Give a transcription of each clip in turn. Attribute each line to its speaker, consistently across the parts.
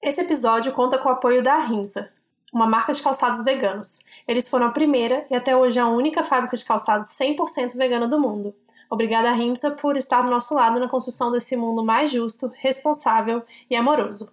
Speaker 1: Esse episódio conta com o apoio da Rimsa, uma marca de calçados veganos. Eles foram a primeira e até hoje a única fábrica de calçados 100% vegana do mundo. Obrigada, Rimsa, por estar do nosso lado na construção desse mundo mais justo, responsável e amoroso.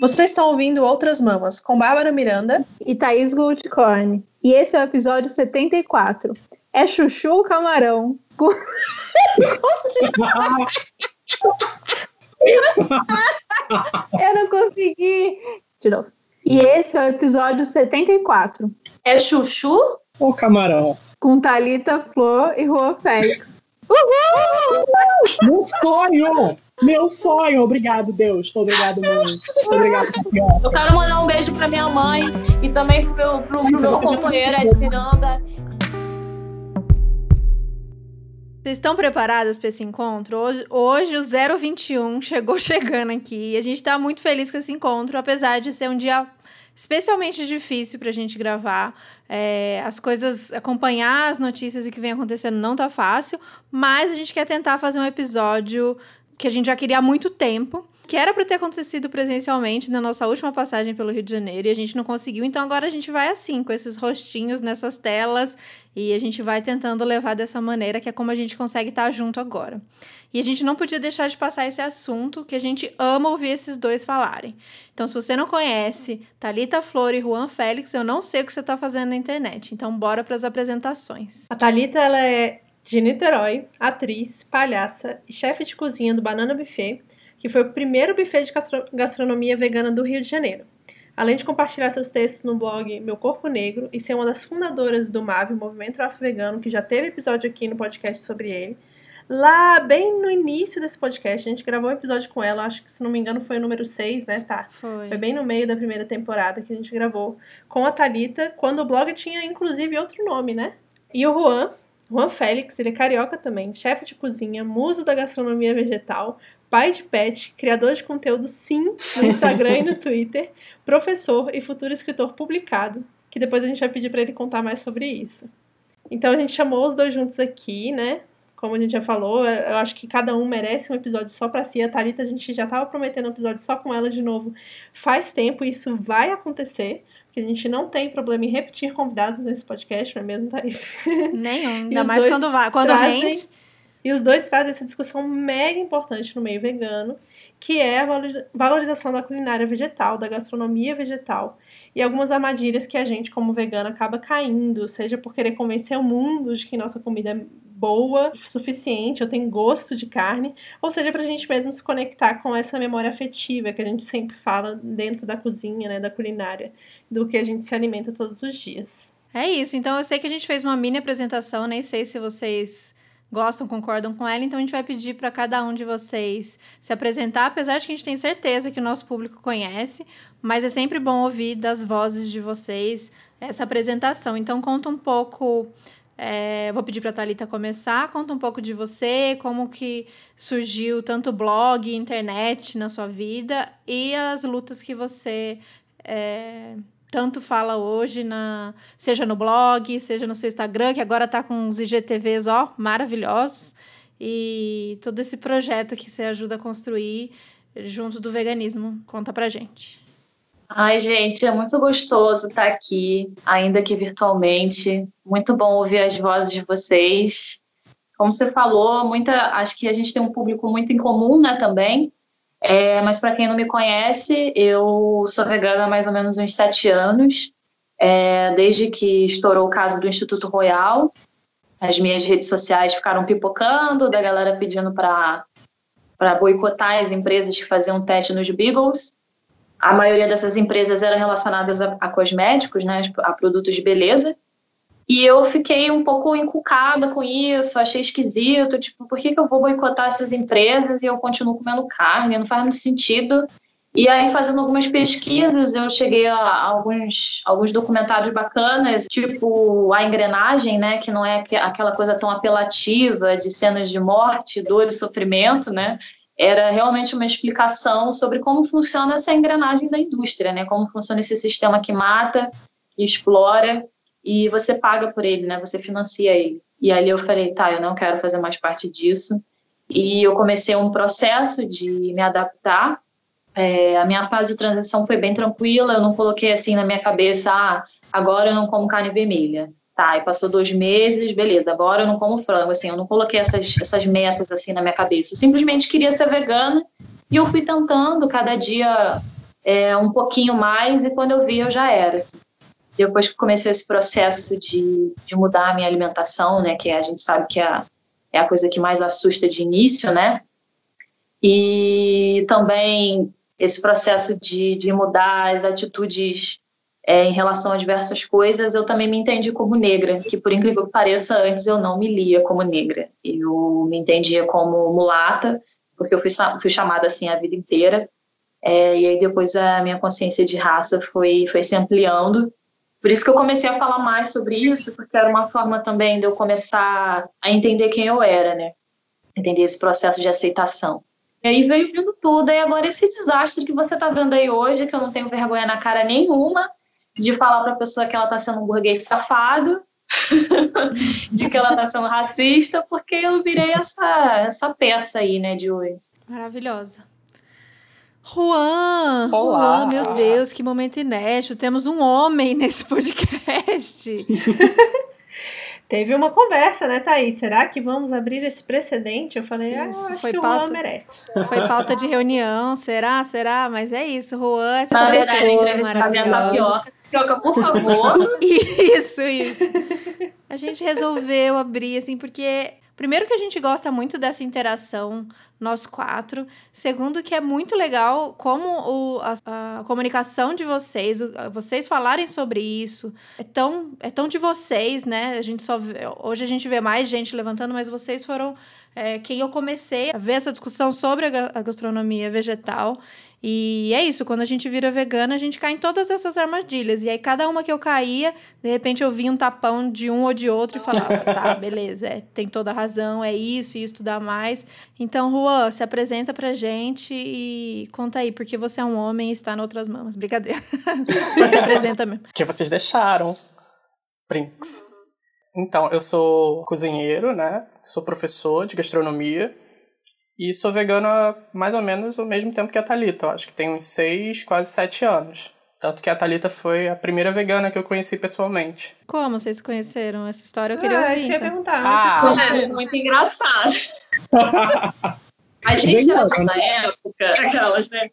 Speaker 2: Vocês estão ouvindo Outras Mamas com Bárbara Miranda
Speaker 3: e Thaís Goldcorn. E esse é o episódio 74. É Chuchu ou Camarão? Eu não consegui. De novo. E esse é o episódio 74.
Speaker 4: É Chuchu
Speaker 5: ou Camarão?
Speaker 3: Com Thalita Flor e Rua Félix.
Speaker 5: Uhul! Meu sonho! Meu sonho! Obrigado, Deus. Obrigado, mãe. Obrigado,
Speaker 4: senhora. Eu quero mandar um beijo pra minha mãe e também pro meu, pro, pro meu companheiro Ed Miranda.
Speaker 6: Vocês estão preparadas para esse encontro? Hoje, hoje o 021 chegou chegando aqui e a gente está muito feliz com esse encontro, apesar de ser um dia especialmente difícil para a gente gravar. É, as coisas, acompanhar as notícias e o que vem acontecendo não tá fácil, mas a gente quer tentar fazer um episódio que a gente já queria há muito tempo, que era para ter acontecido presencialmente na nossa última passagem pelo Rio de Janeiro e a gente não conseguiu, então agora a gente vai assim, com esses rostinhos nessas telas e a gente vai tentando levar dessa maneira, que é como a gente consegue estar junto agora. E a gente não podia deixar de passar esse assunto, que a gente ama ouvir esses dois falarem. Então, se você não conhece Talita Flor e Juan Félix, eu não sei o que você está fazendo na internet. Então, bora para as apresentações.
Speaker 1: A Talita ela é de Niterói, atriz, palhaça e chefe de cozinha do Banana Buffet, que foi o primeiro buffet de gastronomia vegana do Rio de Janeiro. Além de compartilhar seus textos no blog Meu Corpo Negro e ser uma das fundadoras do MAV, Movimento Afro-Vegano, que já teve episódio aqui no podcast sobre ele, lá bem no início desse podcast, a gente gravou um episódio com ela, acho que se não me engano foi o número 6, né, tá?
Speaker 6: Foi.
Speaker 1: Foi bem no meio da primeira temporada que a gente gravou com a Talita, quando o blog tinha inclusive outro nome, né? E o Juan, Juan Félix, ele é carioca também, chefe de cozinha, muso da gastronomia vegetal, pai de pet, criador de conteúdo sim no Instagram e no Twitter, professor e futuro escritor publicado, que depois a gente vai pedir para ele contar mais sobre isso. Então a gente chamou os dois juntos aqui, né? Como a gente já falou, eu acho que cada um merece um episódio só para si. A Thalita, a gente já tava prometendo um episódio só com ela de novo faz tempo, e isso vai acontecer que a gente não tem problema em repetir convidados nesse podcast, não é mesmo, Thaís?
Speaker 6: Nenhum, ainda mais quando vai, quando trazem, rende.
Speaker 1: E os dois trazem essa discussão mega importante no meio vegano, que é a valorização da culinária vegetal, da gastronomia vegetal, e algumas armadilhas que a gente, como vegano, acaba caindo, seja por querer convencer o mundo de que nossa comida boa, suficiente, ou tem gosto de carne, ou seja, para a gente mesmo se conectar com essa memória afetiva que a gente sempre fala dentro da cozinha, né, da culinária, do que a gente se alimenta todos os dias.
Speaker 6: É isso, então eu sei que a gente fez uma mini apresentação, nem sei se vocês gostam, concordam com ela, então a gente vai pedir para cada um de vocês se apresentar, apesar de que a gente tem certeza que o nosso público conhece, mas é sempre bom ouvir das vozes de vocês essa apresentação. Então conta um pouco é, vou pedir para a Thalita começar. Conta um pouco de você, como que surgiu tanto blog, internet na sua vida e as lutas que você é, tanto fala hoje, na, seja no blog, seja no seu Instagram, que agora está com uns IGTVs ó, maravilhosos. E todo esse projeto que você ajuda a construir junto do veganismo. Conta pra gente.
Speaker 4: Ai, gente, é muito gostoso estar aqui, ainda que virtualmente. Muito bom ouvir as vozes de vocês. Como você falou, muita, acho que a gente tem um público muito em comum, né, também. É, mas para quem não me conhece, eu sou vegana há mais ou menos uns sete anos, é, desde que estourou o caso do Instituto Royal. As minhas redes sociais ficaram pipocando, da galera pedindo para boicotar as empresas que faziam teste nos Beagles a maioria dessas empresas eram relacionadas a, a cosméticos, né, a produtos de beleza. E eu fiquei um pouco encucada com isso, achei esquisito, tipo, por que, que eu vou boicotar essas empresas e eu continuo comendo carne? Não faz muito sentido. E aí, fazendo algumas pesquisas, eu cheguei a alguns, alguns documentários bacanas, tipo A Engrenagem, né, que não é aquela coisa tão apelativa de cenas de morte, dor e sofrimento, né, era realmente uma explicação sobre como funciona essa engrenagem da indústria, né? Como funciona esse sistema que mata, que explora e você paga por ele, né? Você financia ele. E ali eu falei, tá, eu não quero fazer mais parte disso. E eu comecei um processo de me adaptar É, a minha fase de transição foi bem tranquila, eu não coloquei assim na minha cabeça, ah, agora eu não como carne vermelha. Tá, e passou dois meses, beleza, agora eu não como frango, assim, eu não coloquei essas, essas metas assim na minha cabeça. Eu simplesmente queria ser vegana e eu fui tentando cada dia é, um pouquinho mais e quando eu vi eu já era. Assim. Depois que comecei esse processo de, de mudar a minha alimentação, né, que a gente sabe que é, é a coisa que mais assusta de início, né, e também esse processo de, de mudar as atitudes é, em relação a diversas coisas, eu também me entendi como negra, que por incrível que pareça, antes eu não me lia como negra. Eu me entendia como mulata, porque eu fui, fui chamada assim a vida inteira. É, e aí depois a minha consciência de raça foi, foi se ampliando. Por isso que eu comecei a falar mais sobre isso, porque era uma forma também de eu começar a entender quem eu era, né? Entender esse processo de aceitação. E aí veio vindo tudo, e agora esse desastre que você está vendo aí hoje, que eu não tenho vergonha na cara nenhuma de falar para a pessoa que ela está sendo um burguês safado, de que ela está sendo racista, porque eu virei essa, essa peça aí, né, de hoje.
Speaker 6: Maravilhosa. Juan!
Speaker 7: Olá!
Speaker 6: Juan, meu Deus, que momento inédito. Temos um homem nesse podcast.
Speaker 1: Teve uma conversa, né, Thaís? Será que vamos abrir esse precedente? Eu falei,
Speaker 6: Isso,
Speaker 1: ah, acho
Speaker 6: foi
Speaker 1: que
Speaker 6: pauta-
Speaker 1: o Juan merece.
Speaker 6: Foi pauta de reunião, será? Será? Mas é isso, Juan, essa
Speaker 4: Na verdade, entrevistar a minha
Speaker 6: maravilhosa.
Speaker 4: tapioca. Tapioca, por favor.
Speaker 6: Isso, isso. A gente resolveu abrir, assim, porque. Primeiro que a gente gosta muito dessa interação, nós quatro. Segundo que é muito legal como o, a, a comunicação de vocês, o- vocês falarem sobre isso. É tão, é tão de vocês, né? A gente só vê- hoje a gente vê mais gente levantando, mas vocês foram é, quem eu comecei a ver essa discussão sobre a, a gastronomia vegetal. E é isso, quando a gente vira vegana, a gente cai em todas essas armadilhas. E aí, cada uma que eu caía, de repente eu via um tapão de um ou de outro e falava, tá, beleza, é, tem toda a razão, é isso, isso dá mais. Então, Juan, se apresenta pra gente e conta aí, porque você é um homem e está em outras mamas. Brincadeira. Só se apresenta mesmo.
Speaker 7: que vocês deixaram. Brinks. Então, eu sou cozinheiro, né? Sou professor de gastronomia. E sou vegano há mais ou menos o mesmo tempo que a Thalita. Eu acho que tem uns seis, quase sete anos. Tanto que a Thalita foi a primeira vegana que eu conheci pessoalmente.
Speaker 6: Como vocês conheceram? Essa história eu queria
Speaker 1: ah,
Speaker 6: ouvir.
Speaker 1: eu ia
Speaker 6: Então.
Speaker 1: perguntar.
Speaker 7: Ah.
Speaker 4: É muito engraçado. A gente era
Speaker 5: Vegano,
Speaker 4: na época, aquelas, né?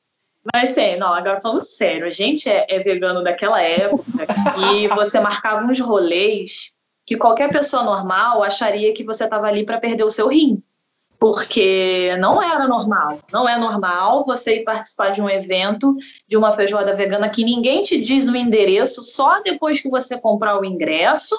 Speaker 4: Mas assim, não, agora falando sério, a gente é, é vegano daquela época e você marcava uns rolês que qualquer pessoa normal acharia que você estava ali para perder o seu rim. Porque não era normal. Não é normal você ir participar de um evento, de uma feijoada vegana, que ninguém te diz o endereço só depois que você comprar o ingresso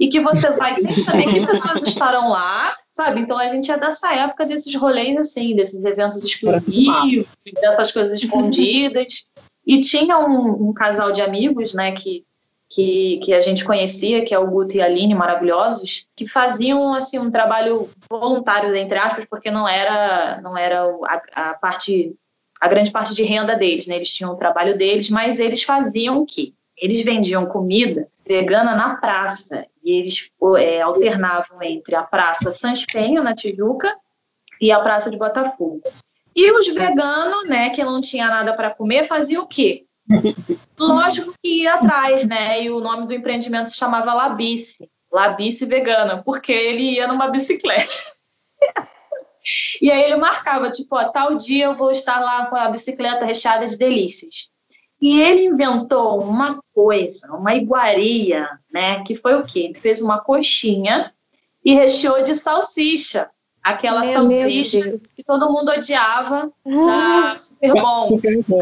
Speaker 4: e que você vai sem saber que pessoas estarão lá, sabe? Então a gente é dessa época desses rolês assim, desses eventos exclusivos, dessas coisas escondidas. E tinha um, um casal de amigos, né, que, que, que a gente conhecia, que é o Guto e a Aline, maravilhosos, que faziam assim um trabalho voluntário, entre aspas, porque não era, não era a, a parte, a grande parte de renda deles, né? Eles tinham o trabalho deles, mas eles faziam o quê? Eles vendiam comida vegana na praça. E eles é, alternavam entre a Praça Sans Penha, na Tijuca, e a Praça de Botafogo. E os veganos, né, que não tinha nada para comer, faziam o quê? Lógico que ia atrás, né? E o nome do empreendimento se chamava Labice, Labice Vegana, porque ele ia numa bicicleta. E aí ele marcava, tipo, ó, tal dia eu vou estar lá com a bicicleta recheada de delícias. E ele inventou uma coisa, uma iguaria, né? Que foi o quê? Ele fez uma coxinha e recheou de salsicha. Aquela
Speaker 6: Meu
Speaker 4: salsicha
Speaker 3: Deus.
Speaker 4: que todo mundo odiava. Super bom.
Speaker 5: Super bom.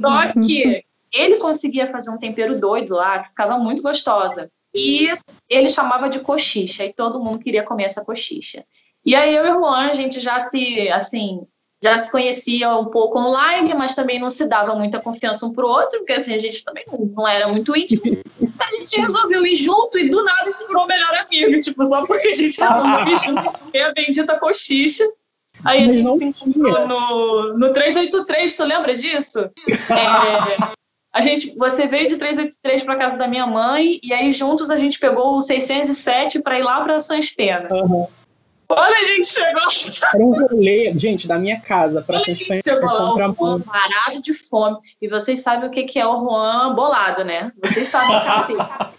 Speaker 4: Só que ele conseguia fazer um tempero doido lá, que ficava muito gostosa. E ele chamava de coxicha, e todo mundo queria comer essa coxicha. E aí eu e o Juan, a gente já se, assim, já se conhecia um pouco online, mas também não se dava muita confiança um pro outro, porque assim, a gente também não, não era muito íntimo. A gente resolveu ir junto e do nada a gente virou melhor amigo, tipo, só porque a gente resolveu ir junto e comer a bendita coxicha. Aí a gente se encontrou no, no 383, tu lembra disso? É, a gente, você veio de 383 para casa da minha mãe e aí juntos a gente pegou o 607 para ir lá para Sans Pena.
Speaker 5: Aham.
Speaker 4: Quando a gente chegou,
Speaker 5: Era um rolê, gente, da minha casa pra
Speaker 4: quando a
Speaker 5: vocês
Speaker 4: gente
Speaker 5: conhecerem
Speaker 4: chegou lá,
Speaker 5: contra
Speaker 4: o Juan varado de fome. E vocês sabem o que que é o Juan bolado, né? Vocês sabem o que é.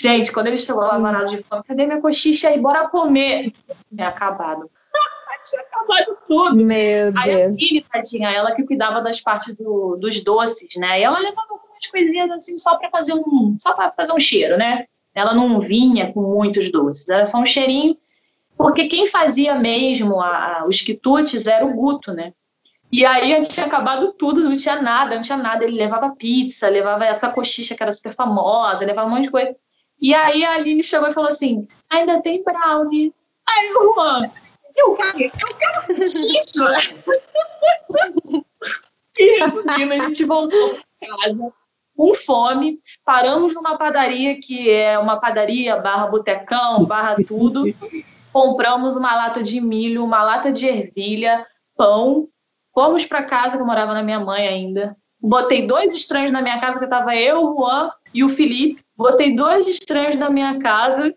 Speaker 4: Gente, quando ele chegou lá varado de fome, cadê minha coxicha aí? Bora comer. Tinha acabado. Tinha acabado tudo.
Speaker 3: Meu
Speaker 4: Aí a
Speaker 3: Deus.
Speaker 4: Vini, tadinha, ela que cuidava das partes do- dos doces, né? E ela levava algumas coisinhas assim só para fazer um, só para fazer um cheiro, né? Ela não vinha com muitos doces, era só um cheirinho, porque quem fazia mesmo a- a- os quitutes era o Guto, né? E aí tinha acabado tudo, não tinha nada, não tinha nada. Ele levava pizza, levava essa coxicha que era super famosa, levava um monte de coisa. E aí a Aline chegou e falou assim: ainda tem brownie. Aí Juan, eu quero, eu quero isso? E resumindo, a gente voltou para casa com fome, paramos numa padaria que é uma padaria barra botecão, barra tudo. Compramos uma lata de milho, uma lata de ervilha, pão. Fomos para casa, que eu morava na minha mãe ainda. Botei dois estranhos na minha casa, que tava eu, o Juan e o Felipe. Botei dois estranhos na minha casa.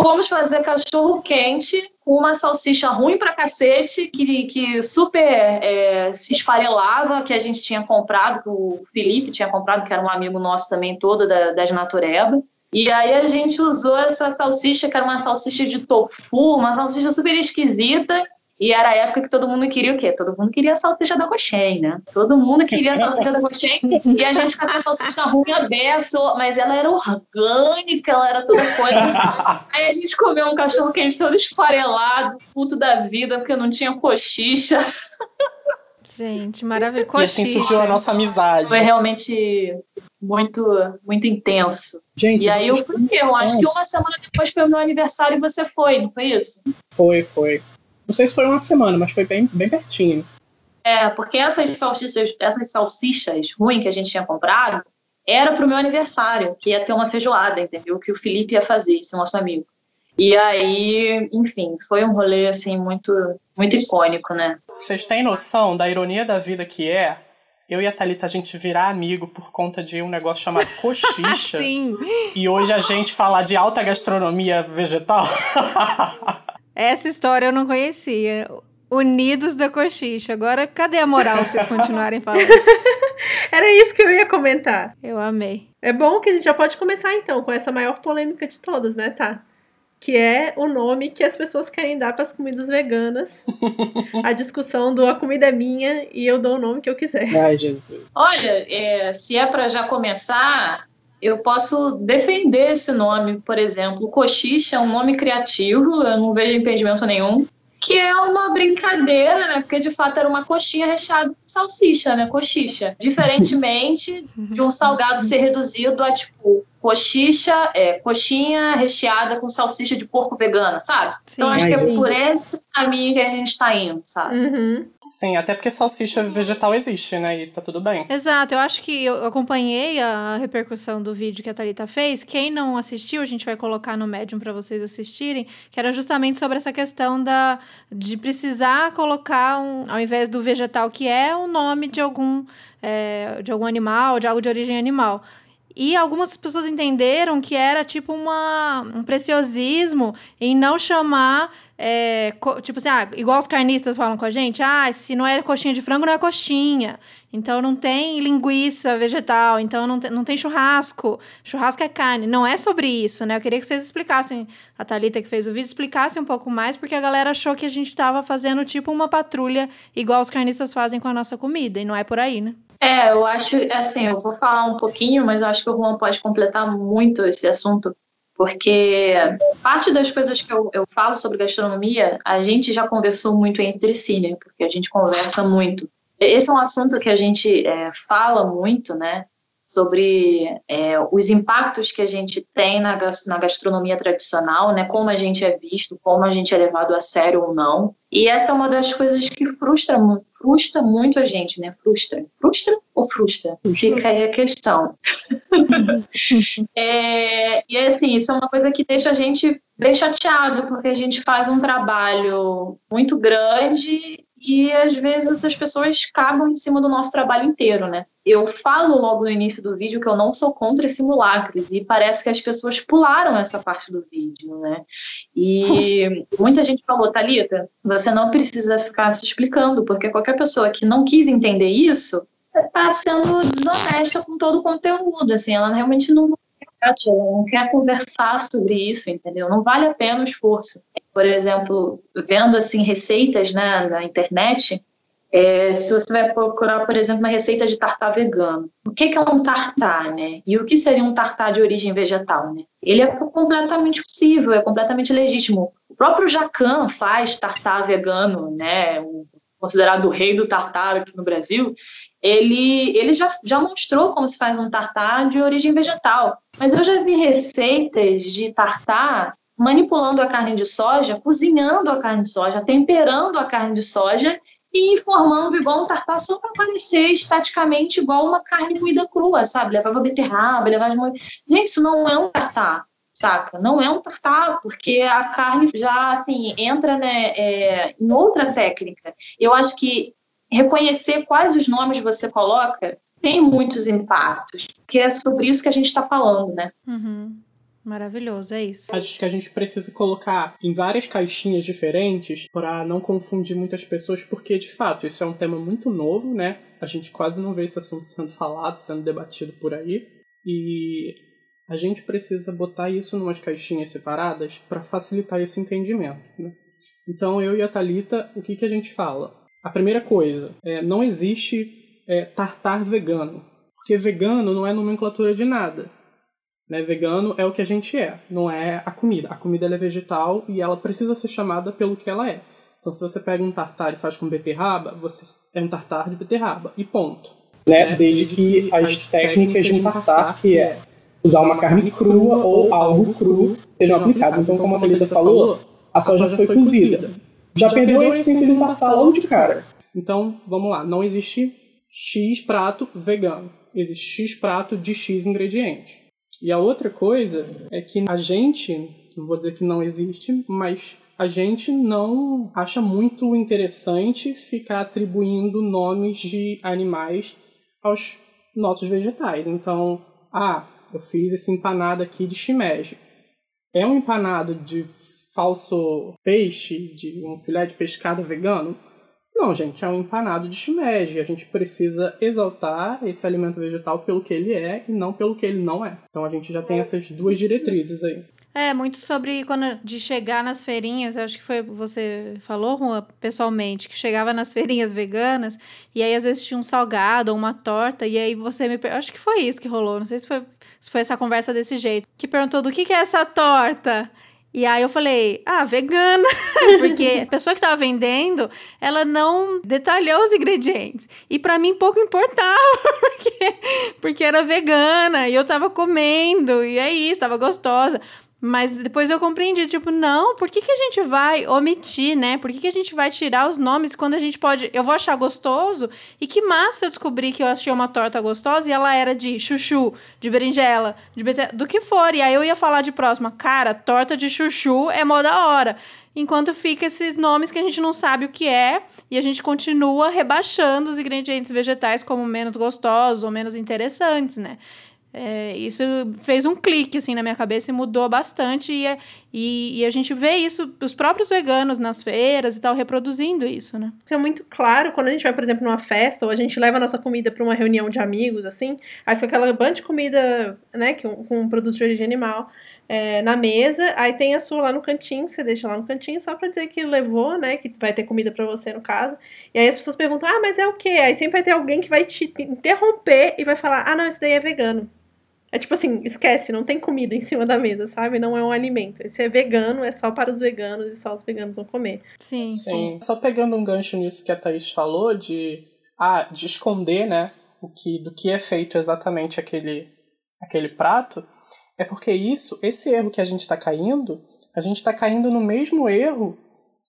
Speaker 4: Fomos fazer cachorro quente com uma salsicha ruim pra cacete, que, que super é, se esfarelava, que a gente tinha comprado, o Felipe tinha comprado, que era um amigo nosso também todo da, das Natureba. E aí a gente usou essa salsicha, que era uma salsicha de tofu, uma salsicha super esquisita. E era a época que todo mundo queria o quê? Todo mundo queria a salsicha da Coxem, né? Todo mundo queria a salsicha da Coxem. E a gente com essa salsicha ruim a beça, mas ela era orgânica, ela era toda coisa. Aí a gente comeu um cachorro quente todo esfarelado, puto da vida, porque não tinha coxicha.
Speaker 6: Gente, maravilhoso.
Speaker 7: E assim surgiu a nossa amizade.
Speaker 4: Foi realmente muito, muito intenso.
Speaker 5: Gente,
Speaker 4: E aí eu fui, eu acho que uma semana depois foi o meu aniversário e você foi, não foi isso?
Speaker 5: Foi, foi. Não sei se foi uma semana, mas foi bem, bem pertinho.
Speaker 4: É, porque essas salsichas, essas salsichas ruins que a gente tinha comprado era pro meu aniversário, que ia ter uma feijoada, entendeu? Que o Felipe ia fazer, esse nosso amigo. E aí, enfim, foi um rolê assim muito, muito icônico, né?
Speaker 7: Vocês têm noção da ironia da vida que é eu e a Thalita a gente virar amigo por conta de um negócio chamado coxicha
Speaker 6: Sim.
Speaker 7: e hoje a gente falar de alta gastronomia vegetal?
Speaker 6: Essa história eu não conhecia. Unidos da coxicha. Agora, cadê a moral vocês continuarem falando?
Speaker 1: Era isso que eu ia comentar.
Speaker 6: Eu amei.
Speaker 1: É bom que a gente já pode começar então com essa maior polêmica de todas, né, tá? Que é o nome que as pessoas querem dar para as comidas veganas. a discussão do a comida é minha e eu dou o nome que eu quiser.
Speaker 5: Ai, Jesus.
Speaker 4: Olha, é, se é para já começar, eu posso defender esse nome, por exemplo. Coxicha é um nome criativo, eu não vejo impedimento nenhum. Que é uma brincadeira, né? Porque de fato era uma coxinha recheada com salsicha, né? Coxicha. Diferentemente de um salgado ser reduzido a tipo coxicha, é, coxinha recheada com salsicha de porco vegana, sabe?
Speaker 6: Sim.
Speaker 4: Então acho que é
Speaker 5: gente.
Speaker 4: por esse caminho que a gente tá indo, sabe?
Speaker 1: Uhum.
Speaker 7: Sim, até porque salsicha vegetal existe, né? E tá tudo bem.
Speaker 6: Exato, eu acho que eu acompanhei a repercussão do vídeo que a Thalita fez. Quem não assistiu, a gente vai colocar no Medium para vocês assistirem, que era justamente sobre essa questão da de precisar colocar, um, ao invés do vegetal, que é o nome de algum, é, de algum animal, de algo de origem animal. E algumas pessoas entenderam que era tipo uma, um preciosismo em não chamar. é, tipo assim, ah, igual os carnistas falam com a gente, ah, se não é coxinha de frango, não é coxinha. Então não tem linguiça vegetal, então não tem, não tem churrasco. Churrasco é carne. Não é sobre isso, né? Eu queria que vocês explicassem, a Thalita que fez o vídeo, explicasse um pouco mais, porque a galera achou que a gente tava fazendo tipo uma patrulha igual os carnistas fazem com a nossa comida, e não é por aí, né?
Speaker 4: É, eu acho, assim, eu vou falar um pouquinho, mas eu acho que o Juan pode completar muito esse assunto, porque parte das coisas que eu, eu falo sobre gastronomia, a gente já conversou muito entre si, né? Porque a gente conversa muito. Esse é um assunto que a gente é, fala muito, né? Sobre é, os impactos que a gente tem na, na gastronomia tradicional, né? Como a gente é visto, como a gente é levado a sério ou não. E essa é uma das coisas que frustra, frustra muito a gente, né? Frustra. Frustra ou frustra? Fica aí a questão. É, e assim, isso é uma coisa que deixa a gente bem chateado, porque a gente faz um trabalho muito grande e às vezes essas pessoas cagam em cima do nosso trabalho inteiro, né? Eu falo logo no início do vídeo que eu não sou contra simulacros e parece que as pessoas pularam essa parte do vídeo, né? E muita gente falou, Talita, você não precisa ficar se explicando, porque qualquer pessoa que não quis entender isso está sendo desonesta com todo o conteúdo, assim, ela realmente não ela não quer conversar sobre isso, entendeu? Não vale a pena o esforço. Por exemplo, vendo assim receitas né, na internet, é, se você vai procurar, por exemplo, uma receita de tartar vegano, o que, que é um tartar, né? E o que seria um tartar de origem vegetal, né? Ele é completamente possível, é completamente legítimo. O próprio Jacan faz tartar vegano, né? Considerado o rei do tartar aqui no Brasil, ele, ele já, já mostrou como se faz um tartar de origem vegetal. Mas eu já vi receitas de tartar manipulando a carne de soja, cozinhando a carne de soja, temperando a carne de soja e informando igual um tartar só para parecer estaticamente igual uma carne moída crua, sabe? Levava beterraba, levava... Gente, isso não é um tartar, saca? Não é um tartar, porque a carne já, assim, entra né, é, em outra técnica. Eu acho que reconhecer quais os nomes você coloca tem muitos impactos, que é sobre isso que a gente está falando, né?
Speaker 6: Uhum. Maravilhoso, é isso.
Speaker 7: Acho que a gente precisa colocar em várias caixinhas diferentes para não confundir muitas pessoas, porque de fato isso é um tema muito novo, né? A gente quase não vê esse assunto sendo falado, sendo debatido por aí. E a gente precisa botar isso em umas caixinhas separadas para facilitar esse entendimento. Né? Então eu e a Talita, o que, que a gente fala? A primeira coisa, é, não existe é, tartar vegano, porque vegano não é nomenclatura de nada. Né? Vegano é o que a gente é, não é a comida. A comida é vegetal e ela precisa ser chamada pelo que ela é. Então, se você pega um tartar e faz com beterraba, você é um tartar de beterraba. E ponto.
Speaker 5: Né? né? Desde, Desde que, que as técnicas de um tartar, que é usar uma carne crua ou algo cru, sejam aplicadas. Então, como a Thalita falou, a soja foi cozida. Já, Já perdeu a essência do tartar logo de cara.
Speaker 7: Então, vamos lá. Não existe X prato vegano. Existe X prato de X ingredientes. E a outra coisa é que a gente, não vou dizer que não existe, mas a gente não acha muito interessante ficar atribuindo nomes de animais aos nossos vegetais. Então, ah, eu fiz esse empanado aqui de shimeji. É um empanado de falso peixe, de um filé de pescado vegano? Não, gente, é um empanado de shimeji. A gente precisa exaltar esse alimento vegetal pelo que ele é e não pelo que ele não é. Então a gente já tem essas duas diretrizes aí.
Speaker 6: É, muito sobre quando de chegar nas feirinhas, acho que foi você falou, Juan, pessoalmente, que chegava nas feirinhas veganas e aí às vezes tinha um salgado ou uma torta e aí você me acho que foi isso que rolou, não sei se foi, foi essa conversa desse jeito, que perguntou do que que é essa torta? E aí eu falei, ah, vegana. Porque a pessoa que estava vendendo, ela não detalhou os ingredientes. E para mim pouco importava, porque, porque era vegana e eu tava comendo, e é isso, tava gostosa. Mas depois eu compreendi, tipo, não, por que, que a gente vai omitir, né? Por que, que a gente vai tirar os nomes quando a gente pode. Eu vou achar gostoso? E que massa eu descobri que eu achei uma torta gostosa e ela era de chuchu, de berinjela, de bete... do que for. E aí eu ia falar de próxima, cara, torta de chuchu é mó da hora. Enquanto fica esses nomes que a gente não sabe o que é e a gente continua rebaixando os ingredientes vegetais como menos gostosos ou menos interessantes, né? É, isso fez um clique assim na minha cabeça e mudou bastante e, é, e, e, a gente vê isso os próprios veganos nas feiras e tal reproduzindo isso, né?
Speaker 1: É muito claro quando a gente vai, por exemplo, numa festa ou a gente leva a nossa comida para uma reunião de amigos assim, aí fica aquela banda de comida, né, com, com produtos de origem animal. É, na mesa, aí tem a sua lá no cantinho, você deixa lá no cantinho só pra dizer que levou, né? Que vai ter comida para você no caso. E aí as pessoas perguntam, ah, mas é o quê? Aí sempre vai ter alguém que vai te interromper e vai falar, ah, não, esse daí é vegano. É tipo assim, esquece, não tem comida em cima da mesa, sabe? Não é um alimento. Esse é vegano, é só para os veganos e só os veganos vão comer.
Speaker 6: Sim.
Speaker 7: Sim. Só pegando um gancho nisso que a Thaís falou, de, ah, de esconder, né, o que, do que é feito exatamente aquele, aquele prato, é porque isso, esse erro que a gente está caindo, a gente está caindo no mesmo erro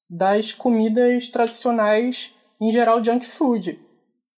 Speaker 7: das comidas tradicionais, em geral, junk food.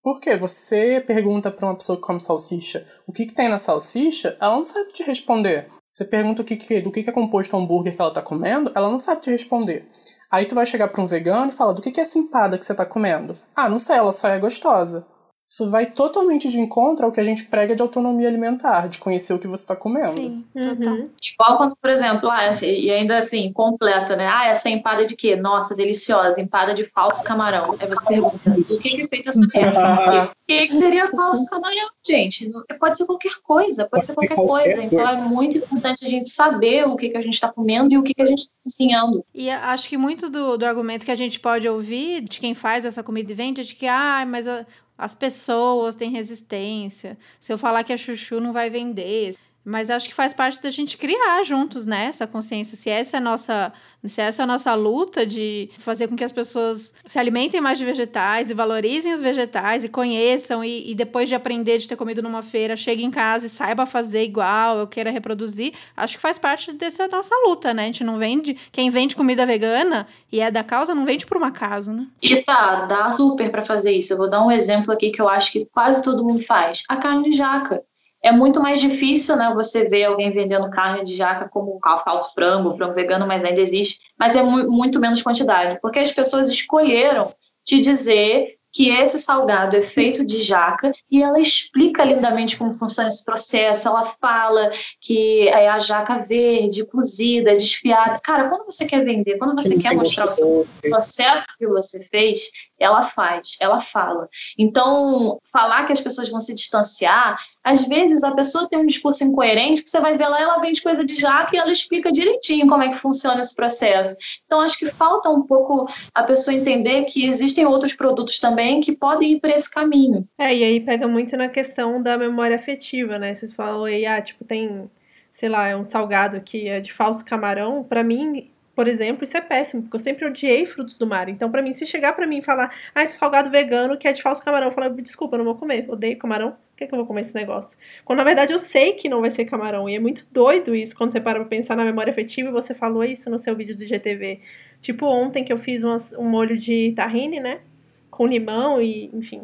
Speaker 7: Porque você pergunta para uma pessoa que come salsicha o que, que tem na salsicha, ela não sabe te responder. Você pergunta o que, que do que, que é composto o hambúrguer que ela está comendo, ela não sabe te responder. Aí tu vai chegar pra um vegano e falar, do que, que é essa empada que você tá comendo? Ah, não sei, ela só é gostosa. Isso vai totalmente de encontro ao que a gente prega de autonomia alimentar, de conhecer o que você está comendo.
Speaker 6: Sim,
Speaker 1: Uhum.
Speaker 6: total.
Speaker 4: Igual quando, por exemplo, ah, e ainda assim, completa, né? Ah, essa empada de quê? Nossa, deliciosa, empada de falso camarão. Aí você pergunta, do que que é feita essa merda? O que, seria falso camarão, gente? Pode ser qualquer coisa, pode,
Speaker 5: Pode
Speaker 4: ser qualquer,
Speaker 5: qualquer
Speaker 4: coisa. Então é muito importante a gente saber o que, que a gente está comendo e o que, que a gente está cozinhando.
Speaker 6: E acho que muito do, do argumento que a gente pode ouvir de quem faz essa comida e vende é de que, ah, mas a- as pessoas têm resistência. Se eu falar que é chuchu, não vai vender. Mas acho que faz parte da gente criar juntos, né? Essa consciência. Se essa é a nossa, se essa é a nossa luta de fazer com que as pessoas se alimentem mais de vegetais e valorizem os vegetais e conheçam e, e depois de aprender de ter comido numa feira, chegue em casa e saiba fazer igual, eu queira reproduzir, acho que faz parte dessa nossa luta, né? A gente não vende. Quem vende comida vegana e é da causa, não vende por um acaso, né?
Speaker 4: E tá, dá super para fazer isso. Eu vou dar um exemplo aqui que eu acho que quase todo mundo faz. A carne de jaca. É muito mais difícil, né, você ver alguém vendendo carne de jaca como um falso frango, frango vegano, mas ainda existe, mas é mu muito menos quantidade, porque as pessoas escolheram te dizer que esse salgado é feito de jaca e ela explica lindamente como funciona esse processo. Ela fala que é a jaca verde, cozida, desfiada. Cara, quando você quer vender, quando você quer mostrar o seu processo que você fez, ela faz, ela fala. Então, falar que as pessoas vão se distanciar, às vezes a pessoa tem um discurso incoerente que você vai ver lá, ela vende coisa de jaca e ela explica direitinho como é que funciona esse processo. Então, acho que falta um pouco a pessoa entender que existem outros produtos também que podem ir por esse caminho.
Speaker 1: É, e aí pega muito na questão da memória afetiva, né? Você falou aí, ah, tipo, tem, sei lá, é um salgado que é de falso camarão. Pra mim, por exemplo, isso é péssimo, porque eu sempre odiei frutos do mar. Então, pra mim, se chegar pra mim e falar, ah, esse salgado vegano que é de falso camarão, eu falo, desculpa, eu não vou comer, odeio camarão. Por que, que eu vou comer esse negócio? Quando na verdade eu sei que não vai ser camarão. E é muito doido isso quando você para pra pensar na memória afetiva e você falou isso no seu vídeo do GTV. Tipo ontem que eu fiz umas- um molho de tahine, né? Com limão e, enfim,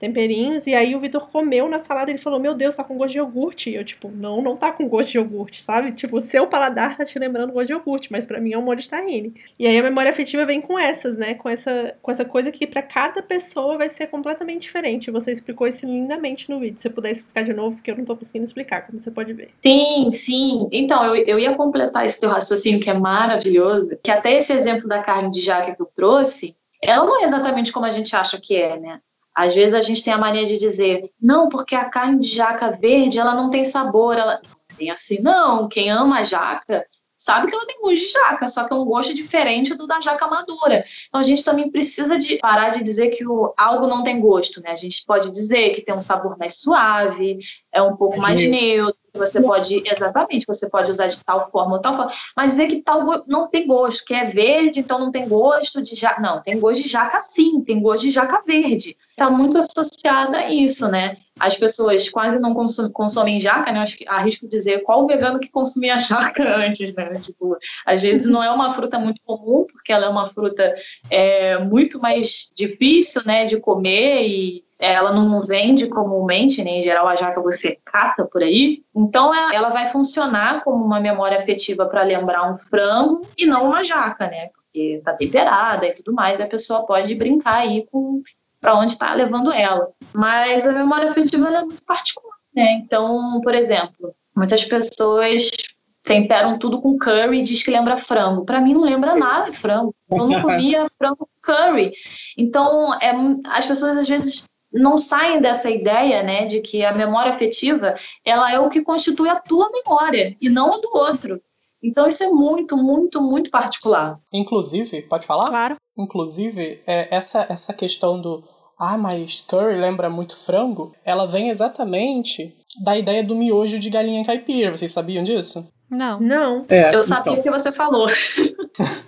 Speaker 1: temperinhos. E aí o Vitor comeu na salada ele falou: Meu Deus, tá com gosto de iogurte. E eu, tipo, não, não tá com gosto de iogurte, sabe? Tipo, o seu paladar tá te lembrando gosto de iogurte, mas pra mim é um molho de tahine. E aí a memória afetiva vem com essas, né? Com essa, com essa coisa que pra cada pessoa vai ser completamente diferente. Você explicou isso lindamente no vídeo. Se você puder explicar de novo, porque eu não tô conseguindo explicar, como você pode ver.
Speaker 4: Sim, sim. Então, eu, eu ia completar esse teu raciocínio, que é maravilhoso, que até esse exemplo da carne de jaca que eu trouxe, ela não é exatamente como a gente acha que é, né? Às vezes a gente tem a mania de dizer, não, porque a carne de jaca verde, ela não tem sabor, ela não tem assim, não. Quem ama a jaca sabe que ela tem gosto de jaca, só que é um gosto diferente do da jaca madura. Então a gente também precisa de parar de dizer que o, algo não tem gosto, né? A gente pode dizer que tem um sabor mais suave, é um pouco mais neutro, você pode, exatamente, você pode usar de tal forma ou tal forma, mas dizer que tal não tem gosto, que é verde, então não tem gosto de jaca. Não, tem gosto de jaca sim, tem gosto de jaca verde. Está muito associada a isso, né? As pessoas quase não consomem, consomem jaca, né? Acho que arrisco dizer qual vegano que consumia jaca antes, né? Tipo, às vezes não é uma fruta muito comum, porque ela é uma fruta é, muito mais difícil, né, de comer e ela não vende comumente, né? Em geral, a jaca você cata por aí. Então, é- ela vai funcionar como uma memória afetiva para lembrar um frango e não uma jaca, né? Porque tá temperada e tudo mais, e a pessoa pode brincar aí com para onde está levando ela. Mas a memória afetiva é muito particular, né? Então, por exemplo, muitas pessoas temperam tudo com curry e diz que lembra frango. Para mim não lembra nada de frango. Eu não comia frango curry. Então, é, as pessoas às vezes não saem dessa ideia, né, de que a memória afetiva, ela é o que constitui a tua memória e não a do outro. Então isso é muito, muito, muito particular.
Speaker 7: Inclusive, pode falar?
Speaker 6: Claro.
Speaker 7: Inclusive, é, essa, essa questão do ah, mas curry lembra muito frango, ela vem exatamente da ideia do miojo de galinha caipira. Vocês sabiam disso?
Speaker 6: Não.
Speaker 1: Não.
Speaker 5: É,
Speaker 4: Eu sabia
Speaker 5: então,
Speaker 4: o que você falou.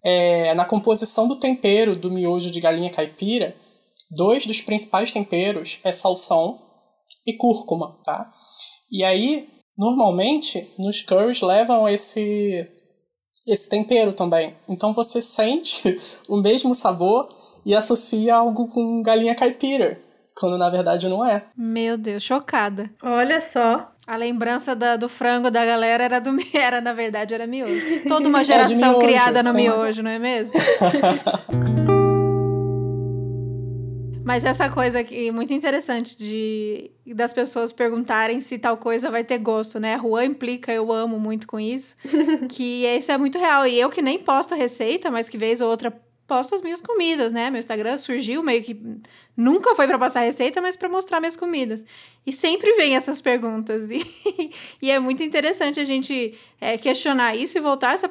Speaker 7: É, na composição do tempero do miojo de galinha caipira, dois dos principais temperos é salsão e cúrcuma, tá? E aí, normalmente, nos curries levam esse esse tempero também. Então você sente o mesmo sabor e associa algo com galinha caipira, quando na verdade não é.
Speaker 6: Meu Deus, chocada.
Speaker 1: Olha só.
Speaker 6: A lembrança da- do frango da galera era do era na verdade era miojo. Toda uma geração
Speaker 7: miojo,
Speaker 6: criada no
Speaker 7: sim.
Speaker 6: miojo, não é mesmo? Mas essa coisa aqui muito interessante de das pessoas perguntarem se tal coisa vai ter gosto, né? Juan implica, eu amo muito com isso, que isso é muito real. E eu que nem posto receita, mas que vez ou outra posto as minhas comidas, né? Meu Instagram surgiu meio que nunca foi para passar receita, mas para mostrar minhas comidas. E sempre vem essas perguntas e, e é muito interessante a gente é, questionar isso e voltar essa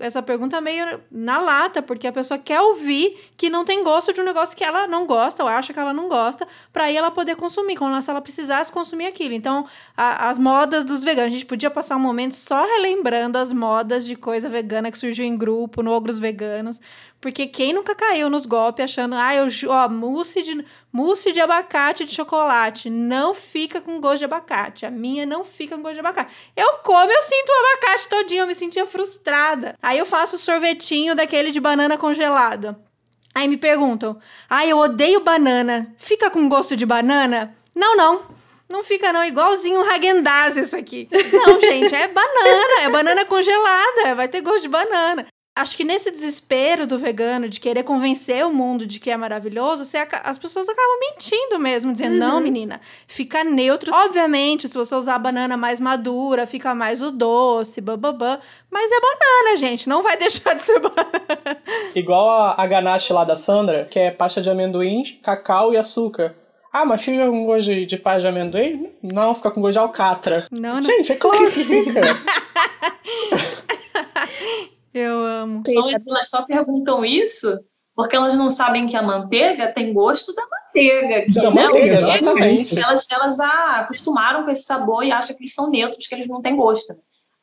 Speaker 6: essa pergunta meio na lata, porque a pessoa quer ouvir que não tem gosto de um negócio que ela não gosta ou acha que ela não gosta, para aí ela poder consumir, como se ela precisasse consumir aquilo. Então, a- as modas dos veganos, a gente podia passar um momento só relembrando as modas de coisa vegana que surgiu em grupo, no Ogros Veganos, porque quem nunca caiu nos golpes achando, ah, eu, ó, mousse de, mousse de abacate de chocolate não fica com gosto de abacate. A minha não fica com gosto de abacate. Eu como, eu sinto o abacate todinho, eu me sentia frustrada. Aí eu faço sorvetinho daquele de banana congelada. Aí me perguntam, ah, eu odeio banana. Fica com gosto de banana? Não, não. Não fica não, igualzinho um isso aqui. Não, gente, é banana, é banana congelada, vai ter gosto de banana. Acho que nesse desespero do vegano de querer convencer o mundo de que é maravilhoso, você as pessoas acabam mentindo mesmo, dizendo: não, menina, fica neutro. Obviamente, se você usar a banana mais madura, fica mais o doce, bababã. Mas é banana, gente, não vai deixar de ser banana.
Speaker 7: Igual a, a ganache lá da Sandra, que é pasta de amendoins, cacau e açúcar. Ah, mas fica com gosto de, de pasta de amendoim? Não, fica com gosto de alcatra.
Speaker 6: Não, não.
Speaker 7: Gente, é claro que fica.
Speaker 6: Eu amo.
Speaker 4: Pessoas, elas só perguntam isso porque elas não sabem que a manteiga tem gosto da manteiga. que,
Speaker 7: Da
Speaker 4: né,
Speaker 7: manteiga,
Speaker 4: o-
Speaker 7: exatamente.
Speaker 4: Elas, elas ah, acostumaram com esse sabor e acham que eles são neutros, que eles não têm gosto.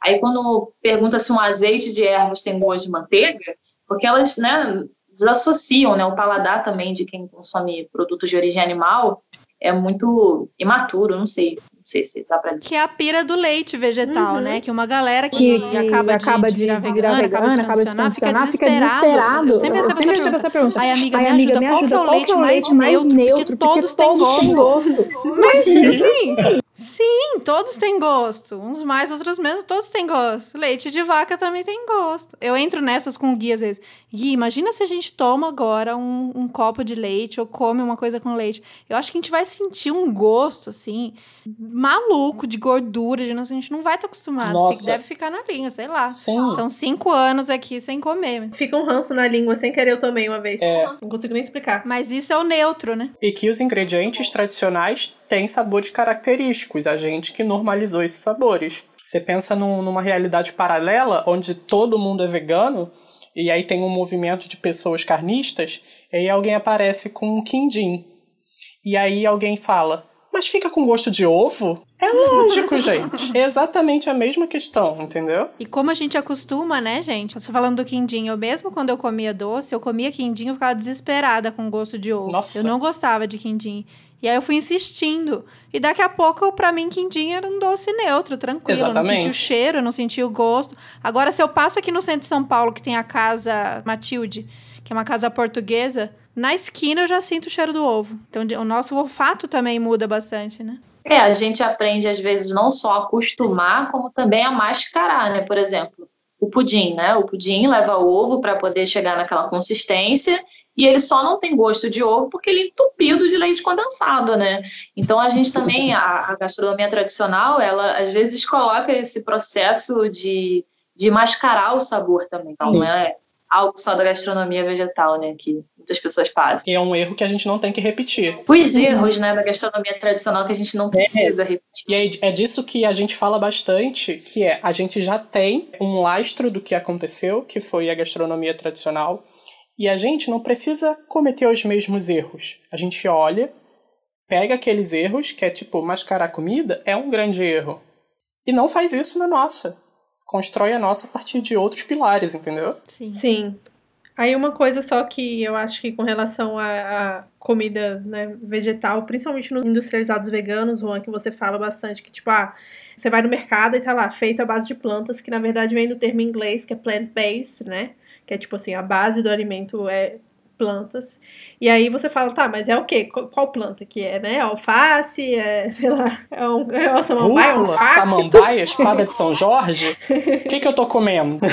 Speaker 4: Aí quando pergunta se um azeite de ervas tem gosto de manteiga, porque elas né, desassociam, né, o paladar também de quem consome produtos de origem animal é muito imaturo, não sei, sei se dá pra dizer.
Speaker 6: Que é a pira do leite vegetal,
Speaker 1: Uhum.
Speaker 6: né? Que uma galera que,
Speaker 3: Que,
Speaker 6: acaba,
Speaker 3: acaba,
Speaker 6: de,
Speaker 3: de,
Speaker 6: virar
Speaker 3: virar
Speaker 6: vegana,
Speaker 3: vegana,
Speaker 6: acaba de transicionar, fica desesperado. Eu sempre recebo essa pergunta.
Speaker 3: pergunta.
Speaker 6: Ai, amiga,
Speaker 3: Ai,
Speaker 6: me ajuda,
Speaker 3: me
Speaker 6: qual que é o
Speaker 3: ajuda,
Speaker 6: leite mais neutro? Porque todos têm gosto. Mas sim, sim, todos têm gosto. Uns mais, outros menos, todos têm gosto. Leite de vaca também tem gosto. Eu entro nessas com o Gui às vezes. Gui, imagina se a gente toma agora um, um copo de leite ou come uma coisa com leite. Eu acho que a gente vai sentir um gosto, assim, maluco de gordura, de nossa, a gente não vai estar acostumado.
Speaker 7: Nossa.
Speaker 6: Fica- Deve ficar na língua, sei lá.
Speaker 7: Sim.
Speaker 6: São cinco anos aqui sem comer.
Speaker 1: Fica um ranço na língua, sem querer eu tomei uma vez.
Speaker 7: É.
Speaker 1: Não consigo nem explicar.
Speaker 6: Mas isso é o neutro, né?
Speaker 7: E que os ingredientes tradicionais têm sabores característicos, a gente que normalizou esses sabores. Você pensa num- numa realidade paralela onde todo mundo é vegano e aí tem um movimento de pessoas carnistas, e aí alguém aparece com um quindim. E aí alguém fala: "Mas fica com gosto de ovo?" É lógico, gente. É exatamente a mesma questão, entendeu?
Speaker 6: E como a gente acostuma, né, gente? Você falando do quindim, eu mesmo quando eu comia doce, eu comia quindim, eu ficava desesperada com gosto de ovo.
Speaker 7: Nossa.
Speaker 6: Eu não gostava de quindim. E aí eu fui insistindo. E daqui a pouco, pra mim, quindim era um doce neutro, tranquilo. Eu não
Speaker 7: Exatamente.
Speaker 6: sentia o cheiro, eu não sentia o gosto. Agora, se eu passo aqui no centro de São Paulo, que tem a casa Matilde, que é uma casa portuguesa, na esquina eu já sinto o cheiro do ovo. Então, o nosso olfato também muda bastante, né?
Speaker 4: É, a gente aprende às vezes não só a acostumar, como também a mascarar, né? Por exemplo, o pudim, né? O pudim leva ovo para poder chegar naquela consistência e ele só não tem gosto de ovo porque ele é entupido de leite condensado, né? Então a gente também, a, a gastronomia tradicional, ela às vezes coloca esse processo de, de mascarar o sabor também. Então não é algo só da gastronomia vegetal, né? Que muitas pessoas fazem.
Speaker 7: E é um erro que a gente não tem que repetir.
Speaker 4: Os erros, né, da gastronomia tradicional que a gente não precisa repetir.
Speaker 7: E aí é disso que a gente fala bastante, que é a gente já tem um lastro do que aconteceu, que foi a gastronomia tradicional, e a gente não precisa cometer os mesmos erros. A gente olha, pega aqueles erros, que é tipo mascarar comida, é um grande erro. E não faz isso na nossa. Constrói a nossa a partir de outros pilares, entendeu?
Speaker 6: Sim.
Speaker 1: Sim. Aí uma coisa só que eu acho que com relação à, à comida né, vegetal, principalmente nos industrializados veganos, Juan, que você fala bastante, que tipo, ah, você vai no mercado e tá lá, feito à base de plantas, que na verdade vem do termo em inglês, que é plant-based, né? Que é tipo assim, a base do alimento é plantas. E aí você fala, tá, mas é o quê? Qual, planta que é, né? Alface, é, sei lá, é, um, é uma samambaia, um
Speaker 7: Rúcula,
Speaker 1: cacto.
Speaker 7: samambaia, espada de São Jorge. O que, que eu tô comendo?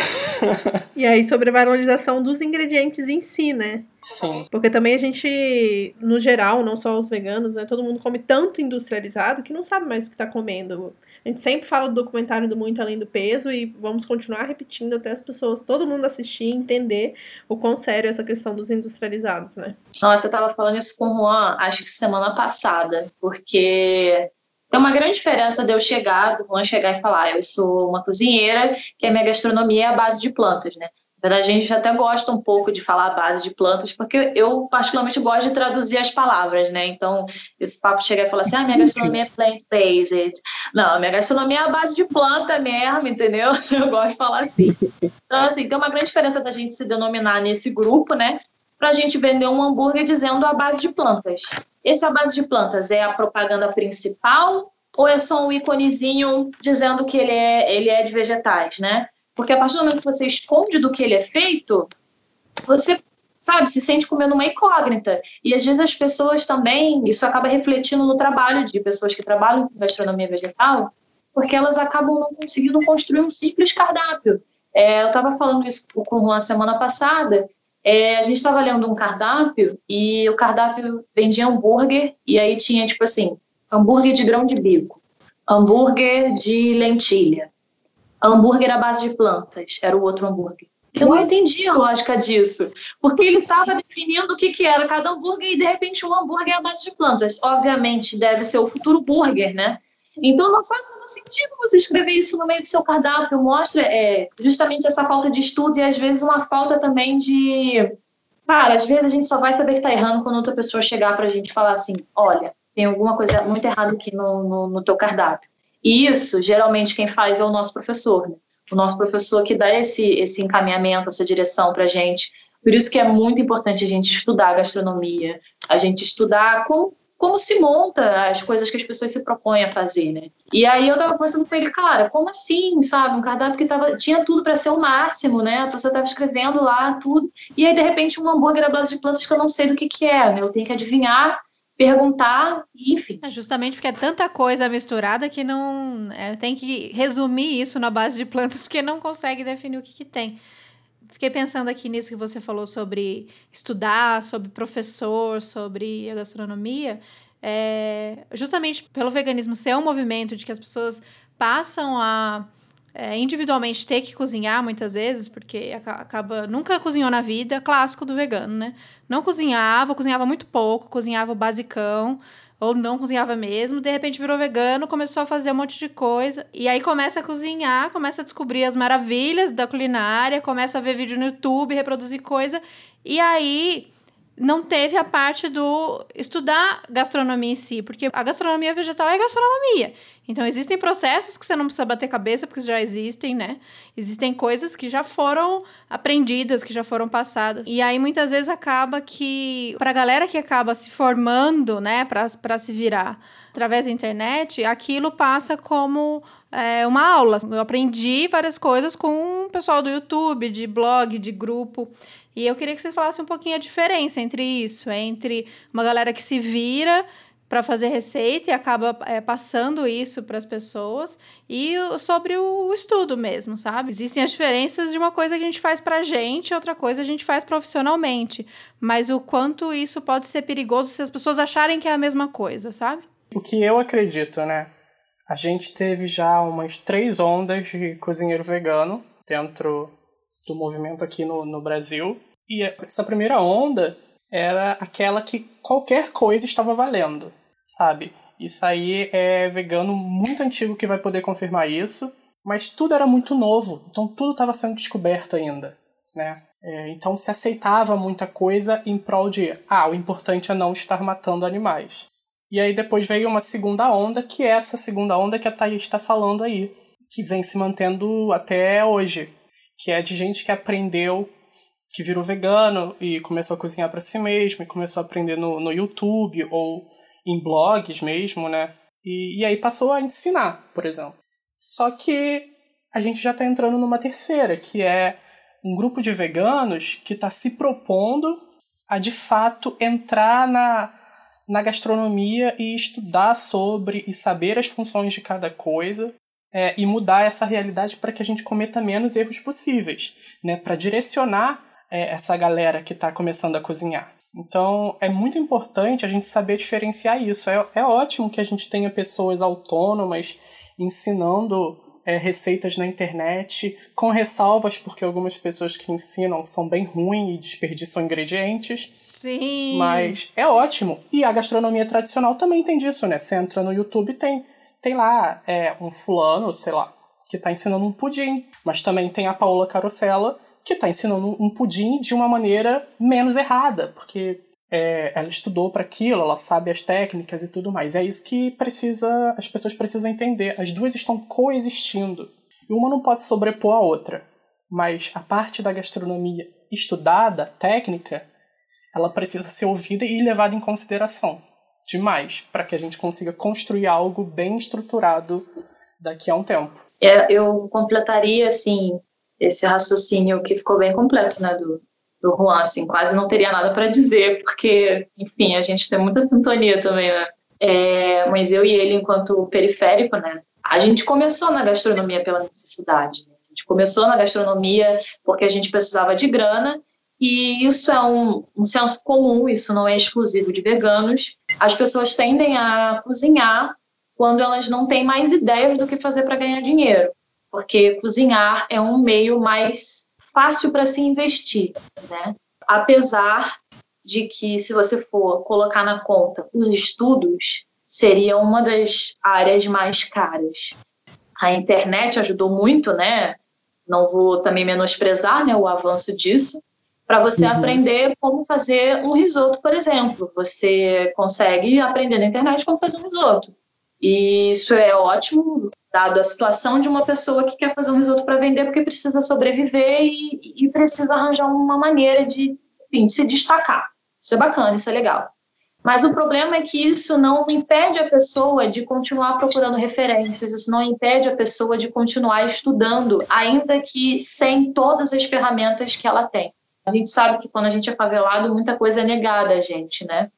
Speaker 1: E aí sobre a valorização dos ingredientes em si, né?
Speaker 7: Sim.
Speaker 1: Porque também a gente, no geral, não só os veganos, né? Todo mundo come tanto industrializado que não sabe mais o que tá comendo. A gente sempre fala do documentário do Muito Além do Peso e vamos continuar repetindo até as pessoas, todo mundo assistir e entender o quão sério é essa questão dos industrializados, né?
Speaker 4: Nossa, eu tava falando isso com o Juan, acho que semana passada, porque tem uma grande diferença de eu chegar, do Juan chegar e falar, eu sou uma cozinheira, que a minha gastronomia é a base de plantas, né? A gente até gosta um pouco de falar a base de plantas, porque eu particularmente gosto de traduzir as palavras, né? Então, esse papo chegar e falar assim, ah, minha gastronomia é plant-based. Não, minha gastronomia é a base de planta mesmo, entendeu? Eu gosto de falar assim. Então, assim, tem uma grande diferença da gente se denominar nesse grupo, né? Para a gente vender um hambúrguer dizendo a base de plantas. Esse a base de plantas é a propaganda principal ou é só um íconezinho dizendo que ele é, ele é de vegetais, né? Porque a partir do momento que você esconde do que ele é feito, você, sabe, se sente comendo uma incógnita. E às vezes as pessoas também, isso acaba refletindo no trabalho de pessoas que trabalham com gastronomia vegetal, porque elas acabam não conseguindo construir um simples cardápio. É, eu estava falando isso com o Juan semana passada. É, a gente estava lendo um cardápio e o cardápio vendia hambúrguer e aí tinha tipo assim hambúrguer de grão de bico, hambúrguer de lentilha, hambúrguer à base de plantas, era o outro hambúrguer. Eu não entendi a lógica disso, porque ele estava definindo o que, que era cada hambúrguer e de repente um hambúrguer à base de plantas. Obviamente deve ser o futuro burger, né? Então não faz muito sentido você escrever isso no meio do seu cardápio. Mostra é, justamente essa falta de estudo e às vezes uma falta também de. Cara, às vezes a gente só vai saber que tá errando quando outra pessoa chegar pra gente e falar assim: olha, tem alguma coisa muito errada aqui no, no, no teu cardápio. E isso, geralmente, quem faz é o nosso professor, né? O nosso professor que dá esse, esse encaminhamento, essa direção pra gente. Por isso que é muito importante a gente estudar a gastronomia, a gente estudar como como se monta as coisas que as pessoas se propõem a fazer, né? E aí eu tava pensando com ele, cara, como assim, sabe? Um cardápio que tava, tinha tudo para ser o máximo, né? A pessoa tava escrevendo lá tudo, e aí de repente um hambúrguer à base de plantas que eu não sei do que que é, né? Eu tenho que adivinhar, perguntar, enfim.
Speaker 6: É justamente porque é tanta coisa misturada que não é, tem que resumir isso na base de plantas porque não consegue definir o que que tem. Fiquei pensando aqui nisso que você falou sobre estudar, sobre professor, sobre a gastronomia. É, justamente pelo veganismo ser um movimento de que as pessoas passam a é, individualmente ter que cozinhar muitas vezes, porque acaba nunca cozinhou na vida, clássico do vegano, né? Não cozinhava, cozinhava muito pouco, cozinhava basicão, ou não cozinhava mesmo, de repente virou vegano, começou a fazer um monte de coisa, e aí começa a cozinhar, começa a descobrir as maravilhas da culinária, começa a ver vídeo no YouTube, reproduzir coisa, e aí não teve a parte do estudar gastronomia em si, porque a gastronomia vegetal é gastronomia. Então, existem processos que você não precisa bater cabeça, porque já existem, né? Existem coisas que já foram aprendidas, que já foram passadas. E aí, muitas vezes, acaba que, para a galera que acaba se formando, né, para se virar através da internet, aquilo passa como é, uma aula. Eu aprendi várias coisas com o pessoal do YouTube, de blog, de grupo. E eu queria que você falasse um pouquinho a diferença entre isso, entre uma galera que se vira para fazer receita e acaba é, passando isso para as pessoas e sobre o estudo mesmo, sabe? Existem as diferenças de uma coisa que a gente faz para a gente, outra coisa a gente faz profissionalmente, mas o quanto isso pode ser perigoso se as pessoas acharem que é a mesma coisa, sabe?
Speaker 7: O que eu acredito, né? A gente teve já umas três ondas de cozinheiro vegano dentro do movimento aqui no, no Brasil. E essa primeira onda era aquela que qualquer coisa estava valendo sabe? Isso aí é vegano muito antigo que vai poder confirmar isso, mas tudo era muito novo, então tudo estava sendo descoberto ainda, né? É, então se aceitava muita coisa em prol de, ah, o importante é não estar matando animais. E aí depois veio uma segunda onda, que é essa segunda onda que a Thaís está falando aí, que vem se mantendo até hoje, que é de gente que aprendeu, que virou vegano e começou a cozinhar para si mesmo, e começou a aprender no, no YouTube ou em blogs mesmo, né? E, e aí passou a ensinar, por exemplo. Só que a gente já está entrando numa terceira, que é um grupo de veganos que está se propondo a de fato entrar na, na gastronomia e estudar sobre e saber as funções de cada coisa é, e mudar essa realidade para que a gente cometa menos erros possíveis, né? Para direcionar é, essa galera que está começando a cozinhar. Então é muito importante a gente saber diferenciar isso. É, é ótimo que a gente tenha pessoas autônomas ensinando é, receitas na internet, com ressalvas, porque algumas pessoas que ensinam são bem ruins e desperdiçam ingredientes.
Speaker 6: Sim.
Speaker 7: Mas é ótimo. E a gastronomia tradicional também tem disso, né? Você entra no YouTube tem tem lá é, um fulano, sei lá, que está ensinando um pudim. Mas também tem a Paola Carosella, que está ensinando um pudim de uma maneira menos errada, porque é, ela estudou para aquilo, ela sabe as técnicas e tudo mais. É isso que precisa, as pessoas precisam entender. As duas estão coexistindo. E uma não pode sobrepor a outra. Mas a parte da gastronomia estudada, técnica, ela precisa ser ouvida e levada em consideração demais para que a gente consiga construir algo bem estruturado daqui a um tempo.
Speaker 4: É, eu completaria assim esse raciocínio que ficou bem completo, né, do, do Juan, assim, quase não teria nada para dizer, porque, enfim, a gente tem muita sintonia também, né? É, mas eu e ele, enquanto periférico, né, a gente começou na gastronomia pela necessidade. Né? A gente começou na gastronomia porque a gente precisava de grana e isso é um, um senso comum, isso não é exclusivo de veganos. As pessoas tendem a cozinhar quando elas não têm mais ideias do que fazer para ganhar dinheiro, porque cozinhar é um meio mais fácil para se investir, né? Apesar de que, se você for colocar na conta os estudos, seria uma das áreas mais caras. A internet ajudou muito, né? Não vou também menosprezar né, o avanço disso, para você uhum. aprender como fazer um risoto, por exemplo. Você consegue aprender na internet como fazer um risoto. E isso é ótimo, dado a situação de uma pessoa que quer fazer um risoto para vender porque precisa sobreviver e, e, precisa arranjar uma maneira de, enfim, de se destacar. Isso é bacana, isso é legal. Mas o problema é que isso não impede a pessoa de continuar procurando referências, isso não impede a pessoa de continuar estudando, ainda que sem todas as ferramentas que ela tem. A gente sabe que quando a gente é favelado, muita coisa é negada a gente, né?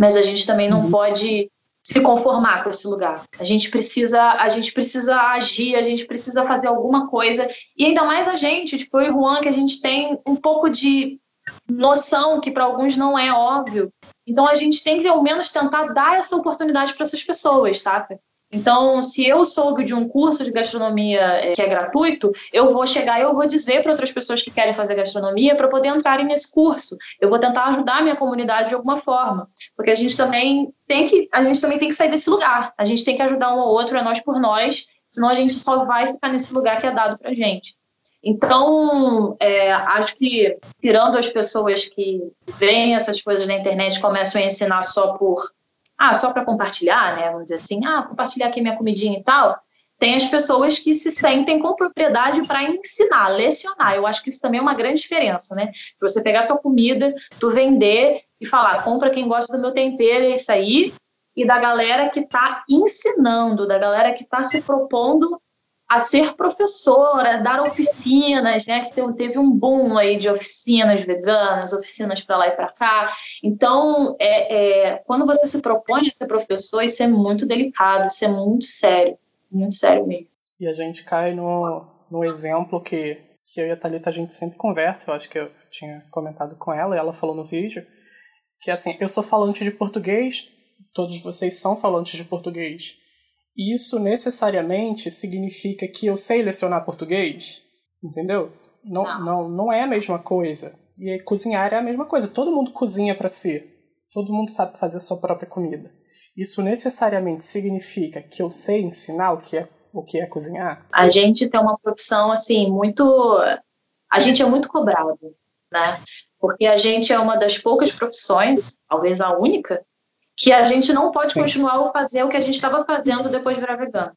Speaker 4: Mas a gente também não uhum. pode se conformar com esse lugar. A gente precisa, a gente precisa agir, a gente precisa fazer alguma coisa. E ainda mais a gente, tipo eu e Juan, que a gente tem um pouco de noção que para alguns não é óbvio. Então a gente tem que ao menos tentar dar essa oportunidade para essas pessoas, sabe? Então, se eu soube de um curso de gastronomia eh, que é gratuito, eu vou chegar e eu vou dizer para outras pessoas que querem fazer gastronomia para poder entrarem nesse curso. Eu vou tentar ajudar a minha comunidade de alguma forma, porque a gente também tem que a gente também tem que sair desse lugar. A gente tem que ajudar um ao outro, é nós por nós, senão a gente só vai ficar nesse lugar que é dado para gente. Então, é, acho que tirando as pessoas que veem essas coisas na internet começam a ensinar só por ah, só para compartilhar, né? Vamos dizer assim, ah, compartilhar aqui minha comidinha e tal. Tem as pessoas que se sentem com propriedade para ensinar, lecionar. Eu acho que isso também é uma grande diferença, né? Você pegar a tua comida, tu vender e falar, compra quem gosta do meu tempero, é isso aí. E da galera que está ensinando, da galera que está se propondo a ser professora, dar oficinas, né? Que teve um boom aí de oficinas veganas, oficinas para lá e para cá. Então, é, é, quando você se propõe a ser professor, isso é muito delicado, isso é muito sério, muito sério mesmo.
Speaker 7: E a gente cai no, no exemplo que, que eu e a Thalita a gente sempre conversa, eu acho que eu tinha comentado com ela e ela falou no vídeo, que assim, eu sou falante de português, todos vocês são falantes de português isso necessariamente significa que eu sei lecionar português? Entendeu? Não, não, não, não é a mesma coisa. E cozinhar é a mesma coisa. Todo mundo cozinha para si. Todo mundo sabe fazer a sua própria comida. Isso necessariamente significa que eu sei ensinar o que é, o que é cozinhar?
Speaker 4: A gente tem uma profissão assim muito. A gente é muito cobrado, né? Porque a gente é uma das poucas profissões, talvez a única, que a gente não pode continuar a fazer o que a gente estava fazendo depois de virar vegano.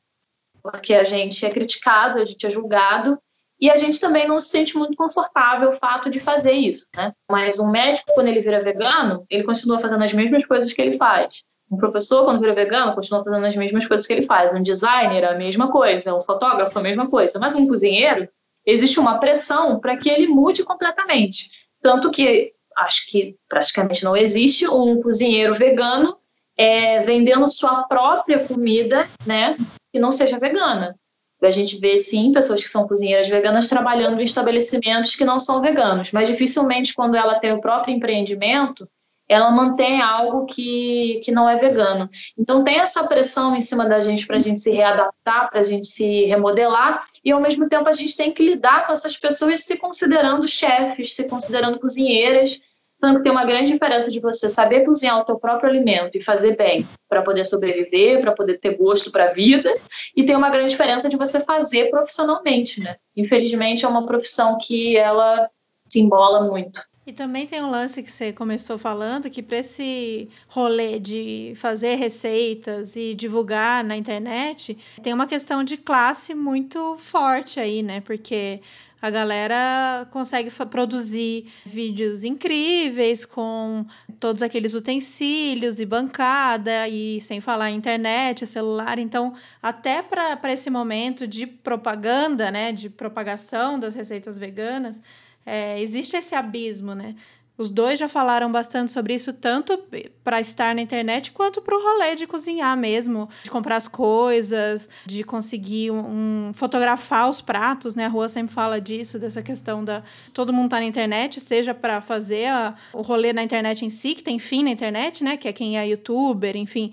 Speaker 4: Porque a gente é criticado, a gente é julgado, e a gente também não se sente muito confortável o fato de fazer isso, né? Mas um médico, quando ele vira vegano, ele continua fazendo as mesmas coisas que ele faz. Um professor, quando vira vegano, continua fazendo as mesmas coisas que ele faz. Um designer, a mesma coisa. Um fotógrafo, a mesma coisa. Mas um cozinheiro, existe uma pressão para que ele mude completamente. Tanto que acho que praticamente não existe um cozinheiro vegano é, vendendo sua própria comida, né, que não seja vegana. A gente vê, sim, pessoas que são cozinheiras veganas trabalhando em estabelecimentos que não são veganos, mas dificilmente, quando ela tem o próprio empreendimento, ela mantém algo que, que não é vegano. Então tem essa pressão em cima da gente para a gente se readaptar, para a gente se remodelar, e ao mesmo tempo a gente tem que lidar com essas pessoas se considerando chefes, se considerando cozinheiras, tanto que tem uma grande diferença de você saber cozinhar o teu próprio alimento e fazer bem para poder sobreviver, para poder ter gosto para a vida, e tem uma grande diferença de você fazer profissionalmente, né? Infelizmente é uma profissão que ela se embola muito.
Speaker 6: E também tem um lance que você começou falando, que para esse rolê de fazer receitas e divulgar na internet, tem uma questão de classe muito forte aí, né? Porque a galera consegue produzir vídeos incríveis com todos aqueles utensílios e bancada, e sem falar internet, celular. Então, até para esse momento de propaganda, né, de propagação das receitas veganas, é, existe esse abismo, né? Os dois já falaram bastante sobre isso, tanto para estar na internet quanto para o rolê de cozinhar mesmo, de comprar as coisas, de conseguir um, um, fotografar os pratos, né? A rua sempre fala disso, dessa questão da todo mundo tá na internet, seja para fazer a, o rolê na internet em si, que tem fim na internet, né? Que é quem é youtuber, enfim,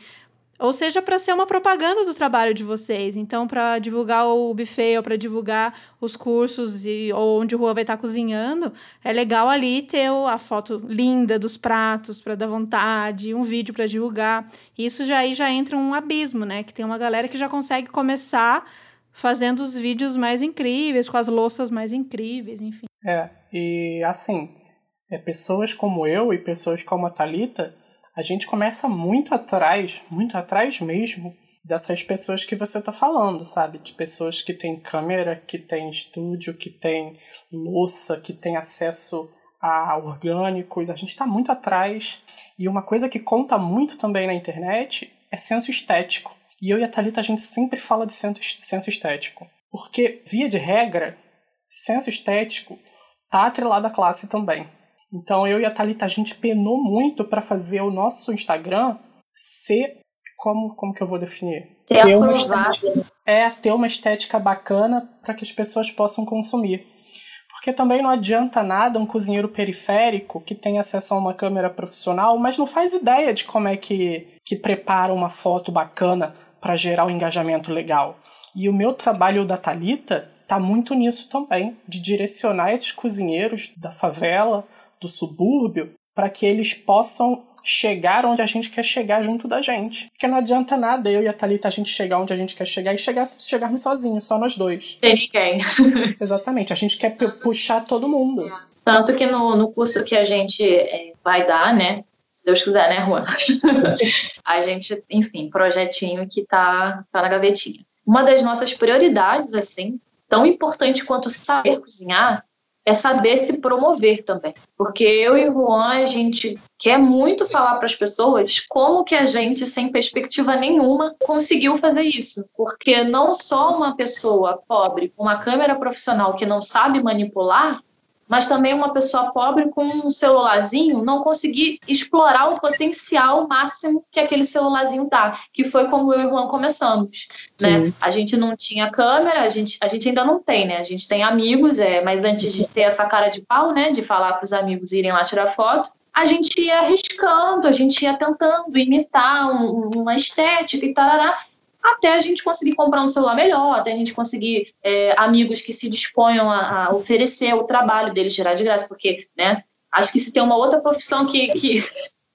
Speaker 6: ou seja, para ser uma propaganda do trabalho de vocês. Então, para divulgar o buffet ou para divulgar os cursos e, ou onde o Rua vai estar tá cozinhando, é legal ali ter a foto linda dos pratos para dar vontade, um vídeo para divulgar. Isso já aí já entra um abismo, né? Que tem uma galera que já consegue começar fazendo os vídeos mais incríveis, com as louças mais incríveis, enfim.
Speaker 7: É, e assim, é, pessoas como eu e pessoas como a Thalita a gente começa muito atrás, muito atrás mesmo, dessas pessoas que você está falando, sabe? De pessoas que têm câmera, que têm estúdio, que têm louça, que têm acesso a orgânicos. A gente está muito atrás. E uma coisa que conta muito também na internet é senso estético. E eu e a Thalita, a gente sempre fala de senso estético. Porque, via de regra, senso estético tá atrelado à classe também. Então eu e a Thalita, a gente penou muito para fazer o nosso Instagram ser. Como, como que eu vou definir?
Speaker 4: Ter ter uma estética,
Speaker 7: é, ter uma estética bacana para que as pessoas possam consumir. Porque também não adianta nada um cozinheiro periférico que tem acesso a uma câmera profissional, mas não faz ideia de como é que, que prepara uma foto bacana para gerar um engajamento legal. E o meu trabalho da Talita tá muito nisso também, de direcionar esses cozinheiros da favela do subúrbio para que eles possam chegar onde a gente quer chegar junto da gente. Porque não adianta nada eu e a Thalita a gente chegar onde a gente quer chegar e chegar, chegarmos sozinhos, só nós dois.
Speaker 4: Tem ninguém.
Speaker 7: Exatamente, a gente quer puxar todo mundo.
Speaker 4: Tanto que no, no curso que a gente é, vai dar, né? Se Deus quiser, né, Juan? a gente, enfim, projetinho que tá, tá na gavetinha. Uma das nossas prioridades, assim, tão importante quanto saber cozinhar, é saber se promover também. Porque eu e o Juan, a gente quer muito falar para as pessoas como que a gente, sem perspectiva nenhuma, conseguiu fazer isso. Porque não só uma pessoa pobre com uma câmera profissional que não sabe manipular mas também uma pessoa pobre com um celularzinho não conseguir explorar o potencial máximo que aquele celularzinho dá, que foi como eu e o Juan começamos, né? A gente não tinha câmera, a gente, a gente ainda não tem, né? A gente tem amigos, é, mas antes de ter essa cara de pau, né, de falar para os amigos irem lá tirar foto, a gente ia arriscando, a gente ia tentando imitar um, uma estética e tal, até a gente conseguir comprar um celular melhor, até a gente conseguir é, amigos que se disponham a, a, oferecer o trabalho deles tirar de graça, porque, né, acho que se tem uma outra profissão que, que,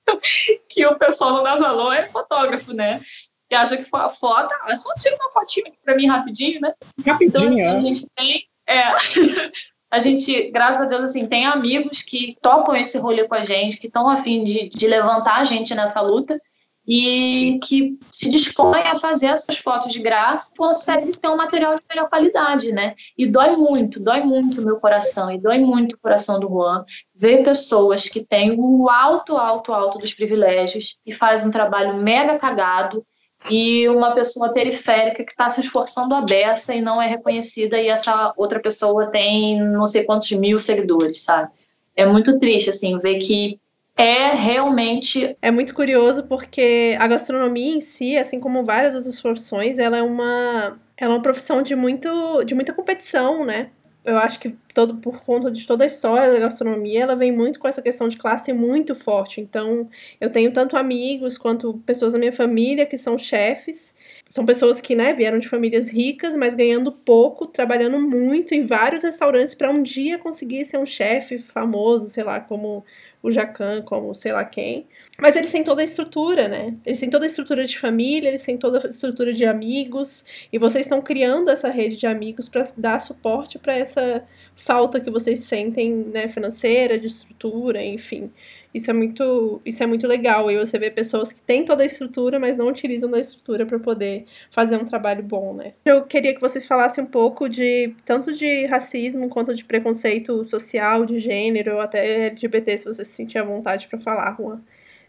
Speaker 4: que o pessoal não dá valor é fotógrafo, né? Que acha que a foto, ah, só tira uma fotinha aqui pra mim rapidinho, né?
Speaker 5: Rapidinho,
Speaker 4: então, assim,
Speaker 5: é.
Speaker 4: a gente tem, é, a gente, graças a Deus, assim, tem amigos que topam esse rolê com a gente, que estão afim de, de levantar a gente nessa luta, e que se dispõe a fazer essas fotos de graça, consegue ter um material de melhor qualidade, né? E dói muito, dói muito o meu coração, e dói muito o coração do Juan, ver pessoas que têm o alto, alto, alto dos privilégios e faz um trabalho mega cagado, e uma pessoa periférica que está se esforçando a beça e não é reconhecida, e essa outra pessoa tem não sei quantos mil seguidores, sabe? é muito triste, assim, ver que é realmente.
Speaker 1: É muito curioso porque a gastronomia em si, assim como várias outras profissões, ela é uma, ela é uma profissão de, muito, de muita competição, né? Eu acho que todo por conta de toda a história da gastronomia, ela vem muito com essa questão de classe muito forte. Então, eu tenho tanto amigos quanto pessoas da minha família que são chefes. São pessoas que, né, vieram de famílias ricas, mas ganhando pouco, trabalhando muito em vários restaurantes para um dia conseguir ser um chefe famoso, sei lá, como o Jacan, como sei lá quem. Mas eles têm toda a estrutura, né? Eles têm toda a estrutura de família, eles têm toda a estrutura de amigos, e vocês estão criando essa rede de amigos para dar suporte para essa falta que vocês sentem, né, financeira, de estrutura, enfim. Isso é muito, isso é muito legal. E você vê pessoas que têm toda a estrutura, mas não utilizam da estrutura para poder fazer um trabalho bom, né? Eu queria que vocês falassem um pouco de tanto de racismo quanto de preconceito social, de gênero, até LGBT, se você se sentir à vontade para falar, Juan.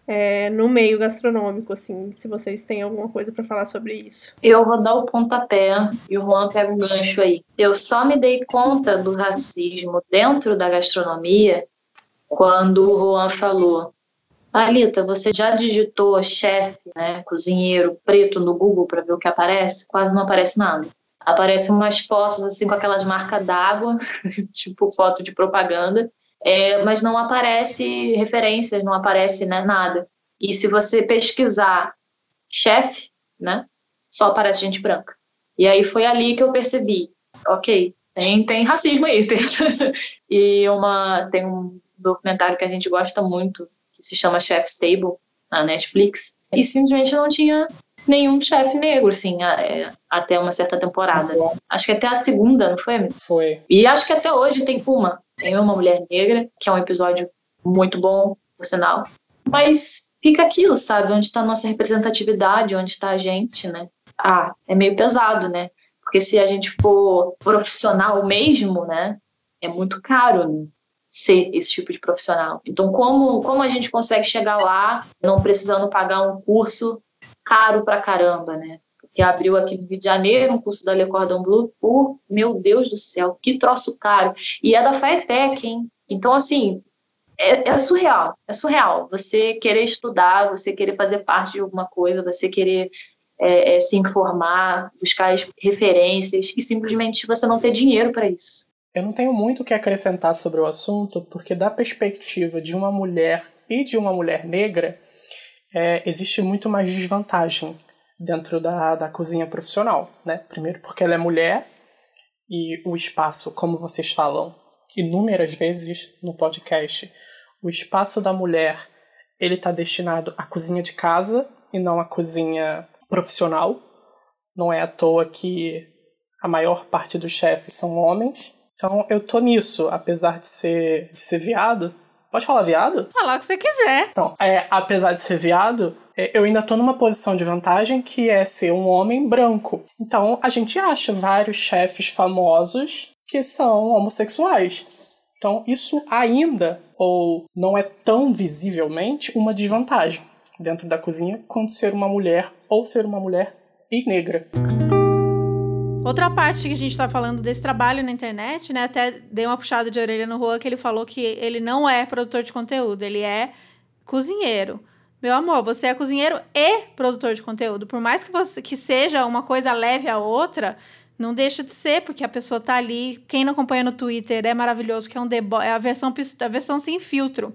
Speaker 1: É, no meio gastronômico, assim, se vocês têm alguma coisa para falar sobre isso.
Speaker 4: Eu vou dar o pontapé e o Juan pega o gancho aí. Eu só me dei conta do racismo dentro da gastronomia quando o Juan falou: Alita, você já digitou chefe, né, cozinheiro preto no Google para ver o que aparece? Quase não aparece nada. Aparecem umas fotos assim com aquelas marcas d'água, tipo foto de propaganda, é, mas não aparece referências, não aparece né, nada. E se você pesquisar chefe, né, só aparece gente branca. E aí foi ali que eu percebi, ok, tem, tem racismo aí. Tem, e uma, tem um documentário que a gente gosta muito, que se chama Chef's Table, na Netflix, e simplesmente não tinha nenhum chefe negro, assim, é, até uma certa temporada. Acho que até a segunda, não foi?
Speaker 7: Foi.
Speaker 4: E acho que até hoje tem uma. Tem uma mulher negra, que é um episódio muito bom, por sinal. Mas fica aquilo, sabe? Onde está a nossa representatividade, onde está a gente, né? Ah, é meio pesado, né? Porque se a gente for profissional mesmo, né? É muito caro, né? ser esse tipo de profissional. Então, como, como a gente consegue chegar lá não precisando pagar um curso caro pra caramba, né? Porque abriu aqui no Rio de Janeiro um curso da Le Cordon Bleu por, meu Deus do céu, que troço caro. E é da FAETEC, hein? Então, assim, é, é, surreal, é surreal. Você querer estudar, você querer fazer parte de alguma coisa, você querer é, é, se informar, buscar referências e simplesmente você não ter dinheiro para isso.
Speaker 7: Eu não tenho muito o que acrescentar sobre o assunto, porque da perspectiva de uma mulher e de uma mulher negra, é, existe muito mais desvantagem dentro da, da cozinha profissional, né? Primeiro porque ela é mulher e o espaço, como vocês falam inúmeras vezes no podcast, o espaço da mulher ele está destinado à cozinha de casa e não à cozinha profissional. Não é à toa que a maior parte dos chefes são homens. Então eu tô nisso, apesar de ser, de ser viado. Pode falar viado?
Speaker 6: Falar o que você quiser.
Speaker 7: Então, é, apesar de ser viado, eu ainda tô numa posição de vantagem que é ser um homem branco. Então a gente acha vários chefes famosos que são homossexuais. Então isso ainda, ou não é tão visivelmente, uma desvantagem dentro da cozinha quanto ser uma mulher ou ser uma mulher e negra.
Speaker 6: Outra parte que a gente tá falando desse trabalho na internet, né? Até dei uma puxada de orelha no Juan que ele falou que ele não é produtor de conteúdo, ele é cozinheiro. Meu amor, você é cozinheiro e produtor de conteúdo. Por mais que você que seja uma coisa leve a outra, não deixa de ser, porque a pessoa tá ali. Quem não acompanha no Twitter é maravilhoso, que é um debo é a versão a versão sem filtro.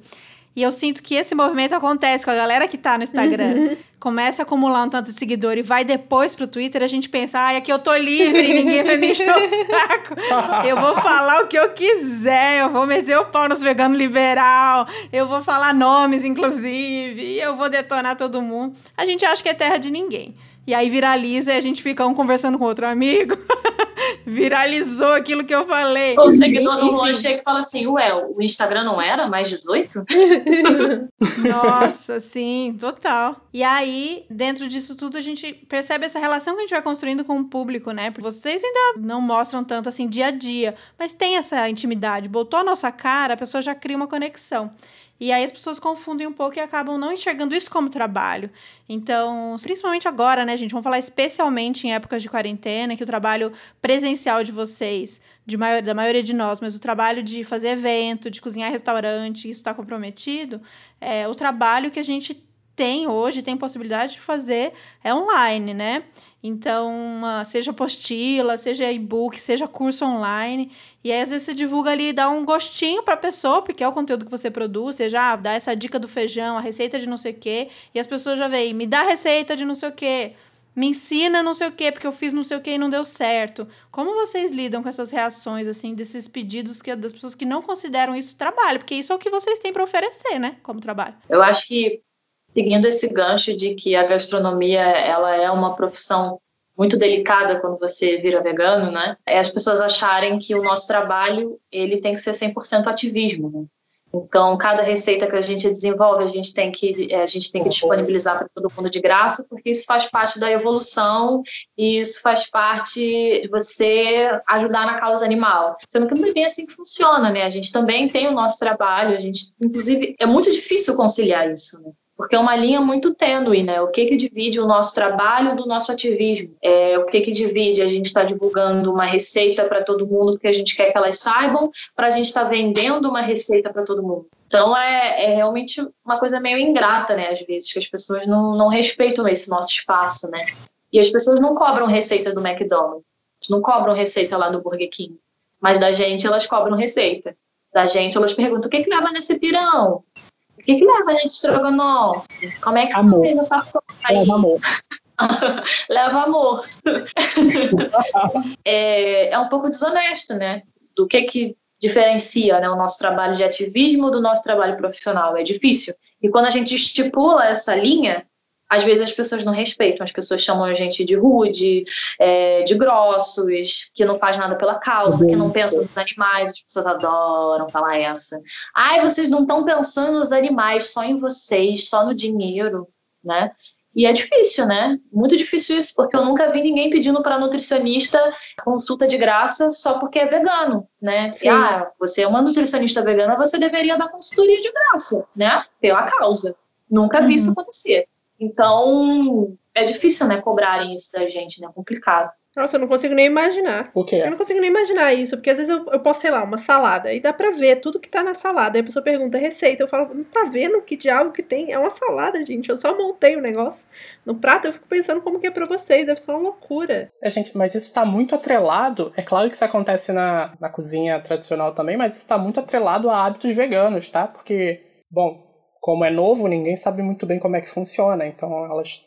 Speaker 6: E eu sinto que esse movimento acontece com a galera que tá no Instagram. Uhum. Começa a acumular um tanto de seguidor e vai depois pro Twitter, a gente pensa, ai, aqui eu tô livre, ninguém vai me encher o saco. Eu vou falar o que eu quiser, eu vou meter o pau nos veganos liberal, eu vou falar nomes, inclusive, e eu vou detonar todo mundo. A gente acha que é terra de ninguém. E aí viraliza e a gente fica um conversando com outro amigo. Viralizou aquilo que eu falei.
Speaker 4: O seguidor do Luan chega e fala assim: Ué, o Instagram não era mais 18?
Speaker 6: Nossa, sim, total. E aí, dentro disso tudo, a gente percebe essa relação que a gente vai construindo com o público, né? Porque vocês ainda não mostram tanto assim dia a dia, mas tem essa intimidade. Botou a nossa cara, a pessoa já cria uma conexão. E aí as pessoas confundem um pouco e acabam não enxergando isso como trabalho. Então, principalmente agora, né, gente? Vamos falar especialmente em épocas de quarentena, que o trabalho presencial de vocês, de maior, da maioria de nós, mas o trabalho de fazer evento, de cozinhar restaurante, isso está comprometido, é o trabalho que a gente tem hoje, tem possibilidade de fazer é online, né? Então, seja apostila, seja e-book, seja curso online. E aí, às vezes, você divulga ali, dá um gostinho para a pessoa, porque é o conteúdo que você produz. Você já dá essa dica do feijão, a receita de não sei o quê. E as pessoas já veem, me dá receita de não sei o quê. Me ensina não sei o quê, porque eu fiz não sei o quê e não deu certo. Como vocês lidam com essas reações, assim, desses pedidos que, das pessoas que não consideram isso trabalho? Porque isso é o que vocês têm para oferecer, né? Como trabalho.
Speaker 4: Eu acho que seguindo esse gancho de que a gastronomia ela é uma profissão muito delicada quando você vira vegano, né? É as pessoas acharem que o nosso trabalho ele tem que ser 100% ativismo, né? Então, cada receita que a gente desenvolve, a gente tem que, é, a gente tem que disponibilizar para todo mundo de graça, porque isso faz parte da evolução e isso faz parte de você ajudar na causa animal. Sendo que não é bem assim que funciona, né? A gente também tem o nosso trabalho, a gente, inclusive, é muito difícil conciliar isso, né? Porque é uma linha muito tênue, né? O que que divide o nosso trabalho do nosso ativismo? É, o que que divide a gente está divulgando uma receita para todo mundo porque a gente quer que elas saibam, para a gente estar tá vendendo uma receita para todo mundo. Então é, é, realmente uma coisa meio ingrata, né? Às vezes que as pessoas não, não respeitam esse nosso espaço, né? E as pessoas não cobram receita do McDonald's, não cobram receita lá do Burger King, mas da gente elas cobram receita. Da gente elas perguntam o que que leva nesse pirão, que, que leva nesse estrogonofe? Como é que
Speaker 5: amor.
Speaker 4: fez essa sopa aí?
Speaker 5: Leva amor.
Speaker 4: leva amor. é, é um pouco desonesto, né? Do que que diferencia né, o nosso trabalho de ativismo do nosso trabalho profissional. É difícil. E quando a gente estipula essa linha, às vezes as pessoas não respeitam, as pessoas chamam a gente de rude, é, de grossos, que não faz nada pela causa, que não pensa nos animais, as pessoas adoram falar essa. Ai, vocês não estão pensando nos animais, só em vocês, só no dinheiro, né? E é difícil, né? Muito difícil isso, porque eu nunca vi ninguém pedindo para nutricionista consulta de graça só porque é vegano, né? E, ah, você é uma nutricionista vegana, você deveria dar consultoria de graça, né? Pela causa. Nunca vi uhum. isso acontecer. Então, é difícil, né, cobrarem isso da gente, né? É complicado.
Speaker 1: Nossa, eu não consigo nem imaginar.
Speaker 5: O quê?
Speaker 1: Eu não consigo nem imaginar isso, porque às vezes eu, eu posso, sei lá, uma salada, e dá pra ver tudo que tá na salada. Aí a pessoa pergunta receita, eu falo, não tá vendo que diabo que tem? É uma salada, gente. Eu só montei o negócio no prato, eu fico pensando como que é pra vocês, deve ser uma loucura.
Speaker 7: É, gente, mas isso tá muito atrelado. É claro que isso acontece na, na cozinha tradicional também, mas isso tá muito atrelado a hábitos veganos, tá? Porque, bom, como é novo, ninguém sabe muito bem como é que funciona. Então, elas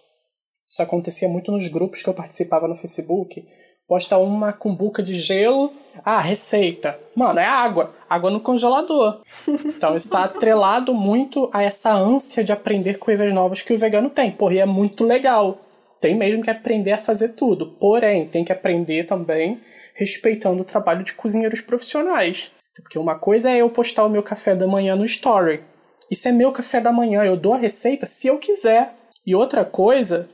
Speaker 7: isso acontecia muito nos grupos que eu participava no Facebook. Posta uma cumbuca de gelo. Ah, receita. Mano, é água. Água no congelador. Então está atrelado muito a essa ânsia de aprender coisas novas que o vegano tem. Porra, e é muito legal. Tem mesmo que aprender a fazer tudo. Porém, tem que aprender também respeitando o trabalho de cozinheiros profissionais. Porque uma coisa é eu postar o meu café da manhã no story. Isso é meu café da manhã, eu dou a receita se eu quiser. E outra coisa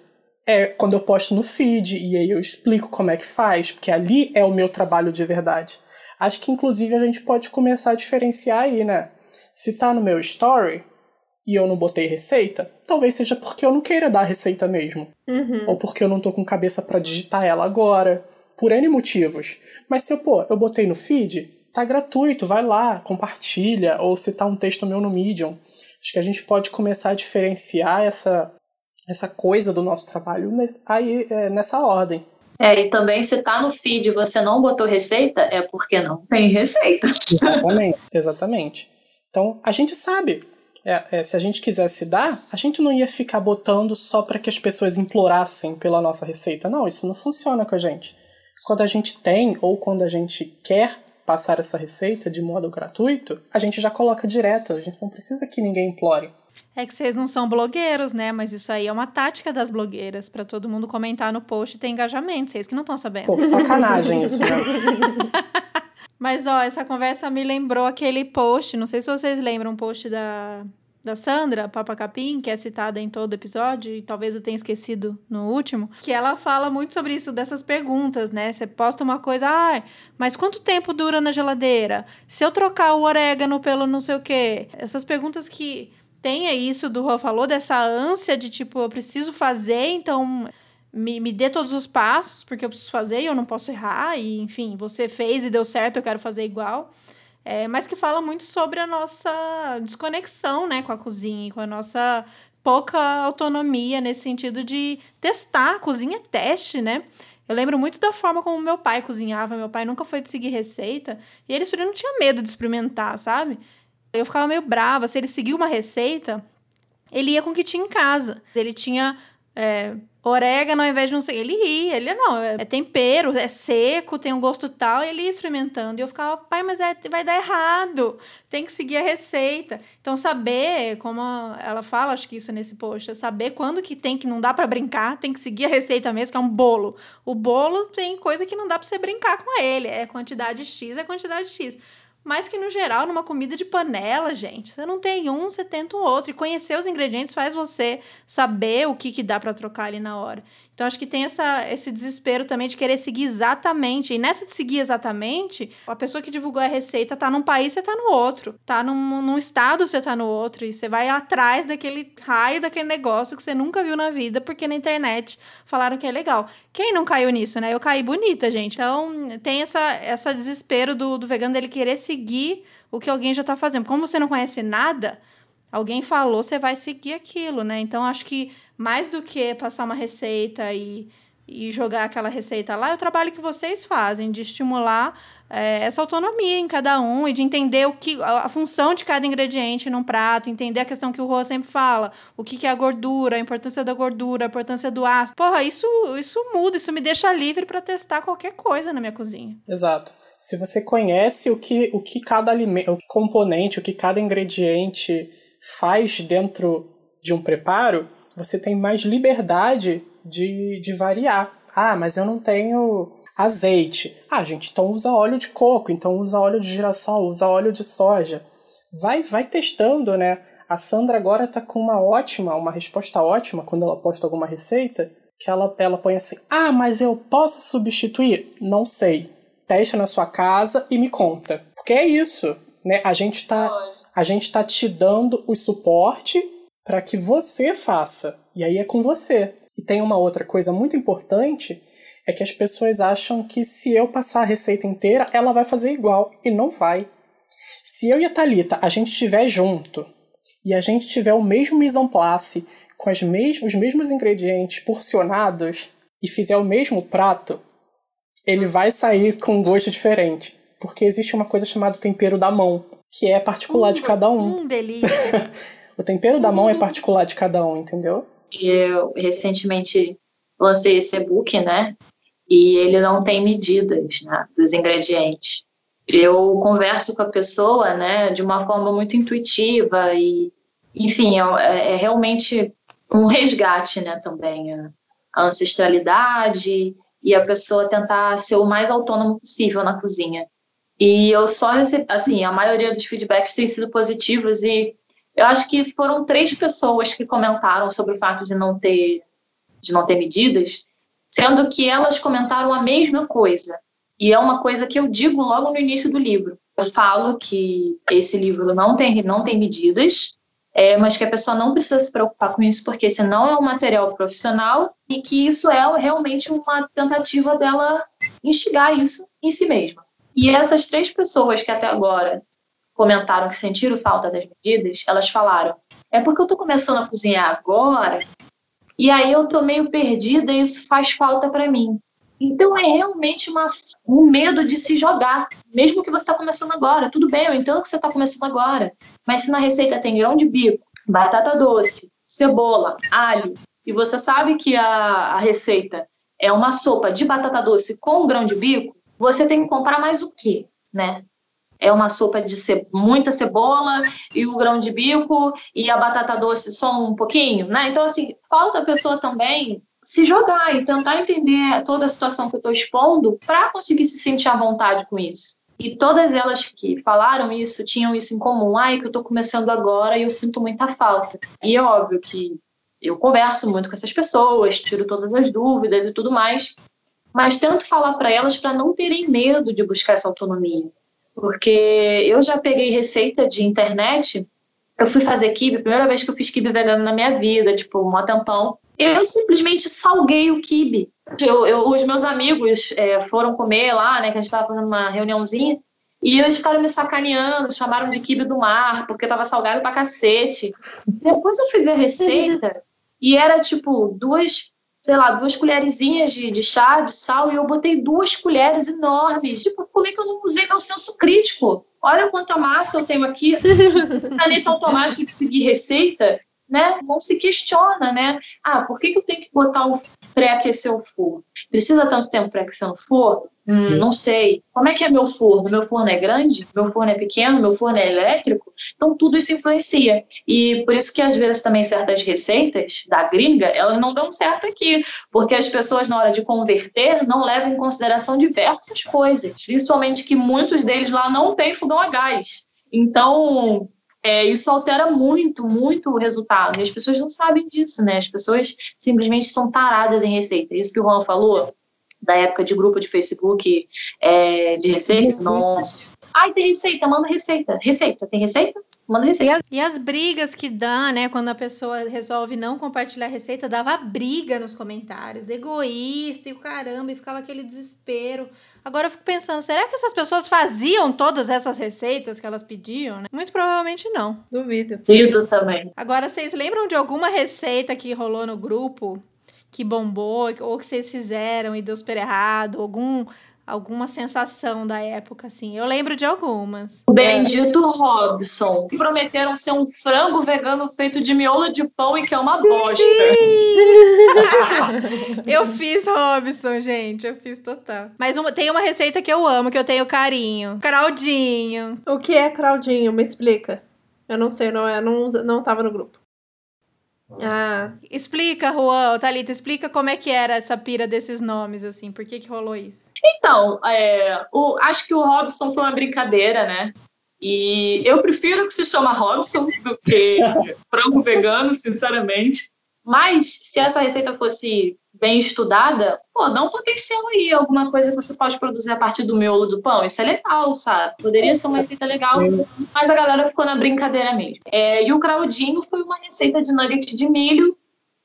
Speaker 7: é quando eu posto no feed e aí eu explico como é que faz, porque ali é o meu trabalho de verdade. Acho que inclusive a gente pode começar a diferenciar aí, né? Se tá no meu story e eu não botei receita, talvez seja porque eu não queira dar a receita mesmo.
Speaker 1: Uhum.
Speaker 7: Ou porque eu não tô com cabeça para digitar ela agora. Por N motivos. Mas se eu, pô, eu botei no feed, tá gratuito, vai lá, compartilha, ou citar um texto meu no Medium. Acho que a gente pode começar a diferenciar essa, essa coisa do nosso trabalho aí, é, nessa ordem.
Speaker 4: É, e também se tá no feed e você não botou receita, é porque não tem receita.
Speaker 7: Exatamente. Exatamente. Então, a gente sabe. É, é, se a gente quisesse dar, a gente não ia ficar botando só para que as pessoas implorassem pela nossa receita. Não, isso não funciona com a gente. Quando a gente tem ou quando a gente quer passar essa receita de modo gratuito, a gente já coloca direto, a gente não precisa que ninguém implore.
Speaker 6: É que vocês não são blogueiros, né? Mas isso aí é uma tática das blogueiras, para todo mundo comentar no post e ter engajamento. Vocês que não estão sabendo.
Speaker 7: Pô, sacanagem isso, né?
Speaker 6: Mas, ó, essa conversa me lembrou aquele post, não sei se vocês lembram, um post da, da Sandra Papa Capim, que é citada em todo episódio, e talvez eu tenha esquecido no último, que ela fala muito sobre isso, dessas perguntas, né? Você posta uma coisa, ah, mas quanto tempo dura na geladeira? Se eu trocar o orégano pelo não sei o quê? Essas perguntas que tem isso do Rô falou, dessa ânsia de tipo, eu preciso fazer, então me, me dê todos os passos, porque eu preciso fazer e eu não posso errar, e enfim, você fez e deu certo, eu quero fazer igual. É, mas que fala muito sobre a nossa desconexão né, com a cozinha, com a nossa pouca autonomia nesse sentido de testar. A cozinha é teste, né? Eu lembro muito da forma como meu pai cozinhava. Meu pai nunca foi de seguir receita. E ele não tinha medo de experimentar, sabe? Eu ficava meio brava. Se ele seguiu uma receita, ele ia com o que tinha em casa. Ele tinha é, orégano ao invés de não sei. Ele ia, ele não, é, é tempero, é seco, tem um gosto tal, e ele ia experimentando. E eu ficava, pai, mas é, vai dar errado, tem que seguir a receita. Então, saber, como ela fala, acho que isso nesse post, é saber quando que tem que não dá para brincar, tem que seguir a receita mesmo, que é um bolo. O bolo tem coisa que não dá para você brincar com ele, é quantidade X, é quantidade X. Mas que, no geral, numa comida de panela, gente, você não tem um, você tenta um outro. E conhecer os ingredientes faz você saber o que, que dá para trocar ali na hora. Então, acho que tem essa, esse desespero também de querer seguir exatamente. E nessa de seguir exatamente, a pessoa que divulgou a receita tá num país, você tá no outro. Tá num, num estado, você tá no outro. E você vai atrás daquele raio, daquele negócio que você nunca viu na vida, porque na internet falaram que é legal. Quem não caiu nisso, né? Eu caí bonita, gente. Então, tem essa, essa desespero do, do vegano dele querer seguir o que alguém já tá fazendo. Como você não conhece nada, alguém falou, você vai seguir aquilo, né? Então, acho que mais do que passar uma receita e, e jogar aquela receita lá, é o trabalho que vocês fazem de estimular é, essa autonomia em cada um e de entender o que a, função de cada ingrediente num prato, entender a questão que o Rô sempre fala, o que, que é a gordura, a importância da gordura, a importância do ácido. Porra, isso, isso muda, isso me deixa livre para testar qualquer coisa na minha cozinha.
Speaker 7: Exato. Se você conhece o que, o que cada alimento, o componente, o que cada ingrediente faz dentro de um preparo, você tem mais liberdade de, de variar. Ah, mas eu não tenho azeite. Ah, gente, então usa óleo de coco, então usa óleo de girassol, usa óleo de soja. Vai, vai testando, né? A Sandra agora tá com uma ótima, uma resposta ótima quando ela posta alguma receita, que ela, ela põe assim: "Ah, mas eu posso substituir?" Não sei. Testa na sua casa e me conta. Porque é isso, né? A gente tá a gente tá te dando o suporte para que você faça. E aí é com você. E tem uma outra coisa muito importante, é que as pessoas acham que se eu passar a receita inteira, ela vai fazer igual. E não vai. Se eu e a Thalita, a gente estiver junto, e a gente tiver o mesmo mise en place, com as mes os mesmos ingredientes porcionados, e fizer o mesmo prato, ele vai sair com um gosto diferente. Porque existe uma coisa chamada tempero da mão, que é particular de cada um.
Speaker 6: Hum, delícia!
Speaker 7: O tempero da mão é particular de cada um, entendeu?
Speaker 4: Eu recentemente lancei esse e-book, né? E ele não tem medidas né, dos ingredientes. Eu converso com a pessoa, né, de uma forma muito intuitiva e, enfim, é, é realmente um resgate, né, também a, a ancestralidade e a pessoa tentar ser o mais autônomo possível na cozinha. E eu só recebi, assim, a maioria dos feedbacks tem sido positivos e eu acho que foram três pessoas que comentaram sobre o fato de não ter, de não ter medidas, sendo que elas comentaram a mesma coisa. E é uma coisa que eu digo logo no início do livro. Eu falo que esse livro não tem, não tem medidas, é, mas que a pessoa não precisa se preocupar com isso, porque esse não é um material profissional e que isso é realmente uma tentativa dela instigar isso em si mesma. E essas três pessoas que até agora comentaram que sentiram falta das medidas, elas falaram: é porque eu estou começando a cozinhar agora e aí eu estou meio perdida e isso faz falta para mim. Então é realmente uma, um medo de se jogar, mesmo que você está começando agora. Tudo bem, eu entendo que você está começando agora, mas se na receita tem grão de bico, batata doce, cebola, alho, e você sabe que a, a receita é uma sopa de batata doce com grão de bico, você tem que comprar mais o quê, né? é uma sopa de ce... muita cebola e o grão de bico e a batata doce só um pouquinho, né? Então, assim, falta a pessoa também se jogar e tentar entender toda a situação que eu estou expondo para conseguir se sentir à vontade com isso. E todas elas que falaram isso tinham isso em comum. Ai, que eu tô começando agora e eu sinto muita falta. E é óbvio que eu converso muito com essas pessoas, tiro todas as dúvidas e tudo mais, mas tento falar para elas para não terem medo de buscar essa autonomia. Porque eu já peguei receita de internet, eu fui fazer kibe, primeira vez que eu fiz kibe vegano na minha vida, tipo, um tampão, eu simplesmente salguei o kibe. Eu, eu, os meus amigos é, foram comer lá, né, que a gente estava fazendo uma reuniãozinha, e eles ficaram me sacaneando, chamaram de kibe do mar, porque estava salgado pra cacete. Depois eu fui ver a receita, e era tipo duas, sei lá, duas colherzinhas de, de chá, de sal, e eu botei duas colheres enormes. Tipo, como é que eu não usei meu senso crítico? Olha quanta massa eu tenho aqui. Tá nesse automático de seguir receita, né? Não se questiona, né? Ah, por que, que eu tenho que botar o pré-aquecer o forno? Precisa tanto tempo para aquecer no forno? Hum, não sei. Como é que é meu forno? Meu forno é grande? Meu forno é pequeno? Meu forno é elétrico? Então tudo isso influencia. E por isso que às vezes também certas receitas da gringa, elas não dão certo aqui, porque as pessoas na hora de converter não levam em consideração diversas coisas, principalmente que muitos deles lá não têm fogão a gás. Então, é, isso altera muito, muito o resultado. E as pessoas não sabem disso, né? As pessoas simplesmente são taradas em receita. Isso que o Juan falou, da época de grupo de Facebook é, de receita, uhum. nossa. Ai, tem receita, manda receita. Receita, tem receita? Manda receita.
Speaker 6: E as brigas que dá, né, quando a pessoa resolve não compartilhar a receita, dava briga nos comentários, egoísta e o caramba, e ficava aquele desespero. Agora eu fico pensando, será que essas pessoas faziam todas essas receitas que elas pediam? Né? Muito provavelmente não.
Speaker 1: Duvido.
Speaker 4: Duvido também.
Speaker 6: Agora, vocês lembram de alguma receita que rolou no grupo que bombou, ou que vocês fizeram e deu super errado, algum alguma sensação da época, assim. Eu lembro de algumas.
Speaker 4: O bendito Robson. Prometeram ser um frango vegano feito de miolo de pão e que é uma bosta.
Speaker 6: eu fiz Robson, gente. Eu fiz total. Mas uma, tem uma receita que eu amo, que eu tenho carinho. Craldinho.
Speaker 1: O que é craldinho? Me explica. Eu não sei, não, eu não, não tava no grupo. Ah.
Speaker 6: Explica, Juan, Thalita, explica como é que era essa pira desses nomes, assim, por que que rolou isso?
Speaker 4: Então, é, o, acho que o Robson foi uma brincadeira, né? E eu prefiro que se chama Robson do que frango vegano, sinceramente. Mas se essa receita fosse bem estudada, pô, dá um potencial aí, alguma coisa que você pode produzir a partir do miolo do pão. Isso é legal, sabe? Poderia ser uma receita legal, mas a galera ficou na brincadeira mesmo. É, e o craldinho foi uma receita de nugget de milho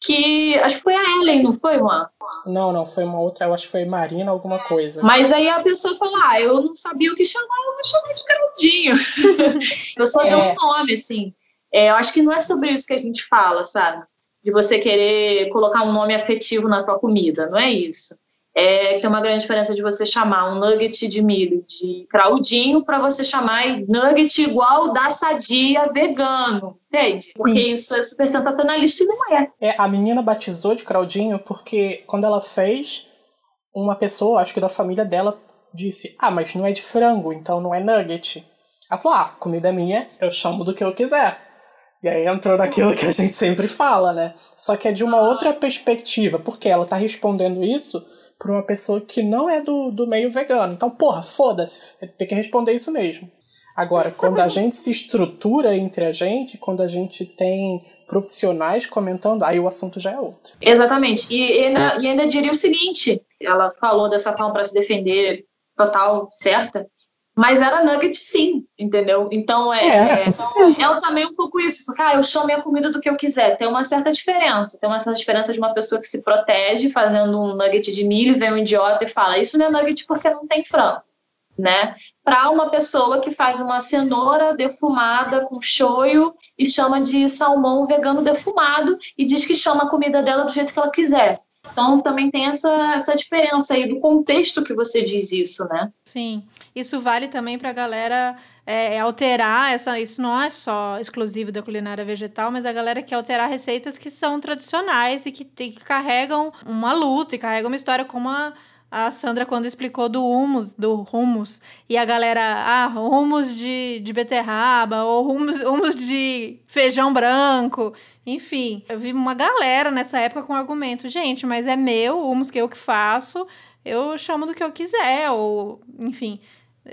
Speaker 4: que acho que foi a Ellen, não foi, Juan?
Speaker 7: Não, não, foi uma outra, eu acho que foi Marina alguma coisa.
Speaker 4: Mas aí a pessoa falou, ah, eu não sabia o que chamar, eu vou chamar de craldinho. eu só é. dei um nome, assim. É, eu acho que não é sobre isso que a gente fala, sabe? De você querer colocar um nome afetivo na tua comida, não é isso. É, tem uma grande diferença de você chamar um nugget de milho de craldinho para você chamar nugget igual da sadia vegano, entende? Porque Sim. isso é super sensacionalista e não é.
Speaker 7: É, a menina batizou de craldinho porque quando ela fez, uma pessoa, acho que da família dela, disse: Ah, mas não é de frango, então não é nugget. Ela falou: Ah, comida é minha, eu chamo do que eu quiser. E aí entrou naquilo que a gente sempre fala, né? Só que é de uma outra perspectiva, porque ela tá respondendo isso por uma pessoa que não é do, do meio vegano. Então, porra, foda-se, tem que responder isso mesmo. Agora, quando a gente se estrutura entre a gente, quando a gente tem profissionais comentando, aí o assunto já é outro.
Speaker 4: Exatamente. E, e, ainda, e ainda diria o seguinte: ela falou dessa forma para se defender total certa, mas era nugget sim, entendeu? Então é, é, é, é, também um pouco isso, porque ah, eu chamo minha comida do que eu quiser. Tem uma certa diferença. Tem uma certa diferença de uma pessoa que se protege fazendo um nugget de milho, vem um idiota e fala, isso não é nugget porque não tem frango. Né? Para uma pessoa que faz uma cenoura defumada com shoyu e chama de salmão vegano defumado e diz que chama a comida dela do jeito que ela quiser. Então também tem essa, essa diferença aí do contexto que você diz isso, né?
Speaker 6: Sim. Isso vale também para a galera é, alterar essa. Isso não é só exclusivo da culinária vegetal, mas a galera quer alterar receitas que são tradicionais e que, que carregam uma luta e carregam uma história como a a Sandra quando explicou do humus, do humus, e a galera, ah, humus de, de beterraba, ou humus, humus de feijão branco, enfim. Eu vi uma galera nessa época com argumento, gente, mas é meu, humus que eu que faço, eu chamo do que eu quiser, ou, enfim.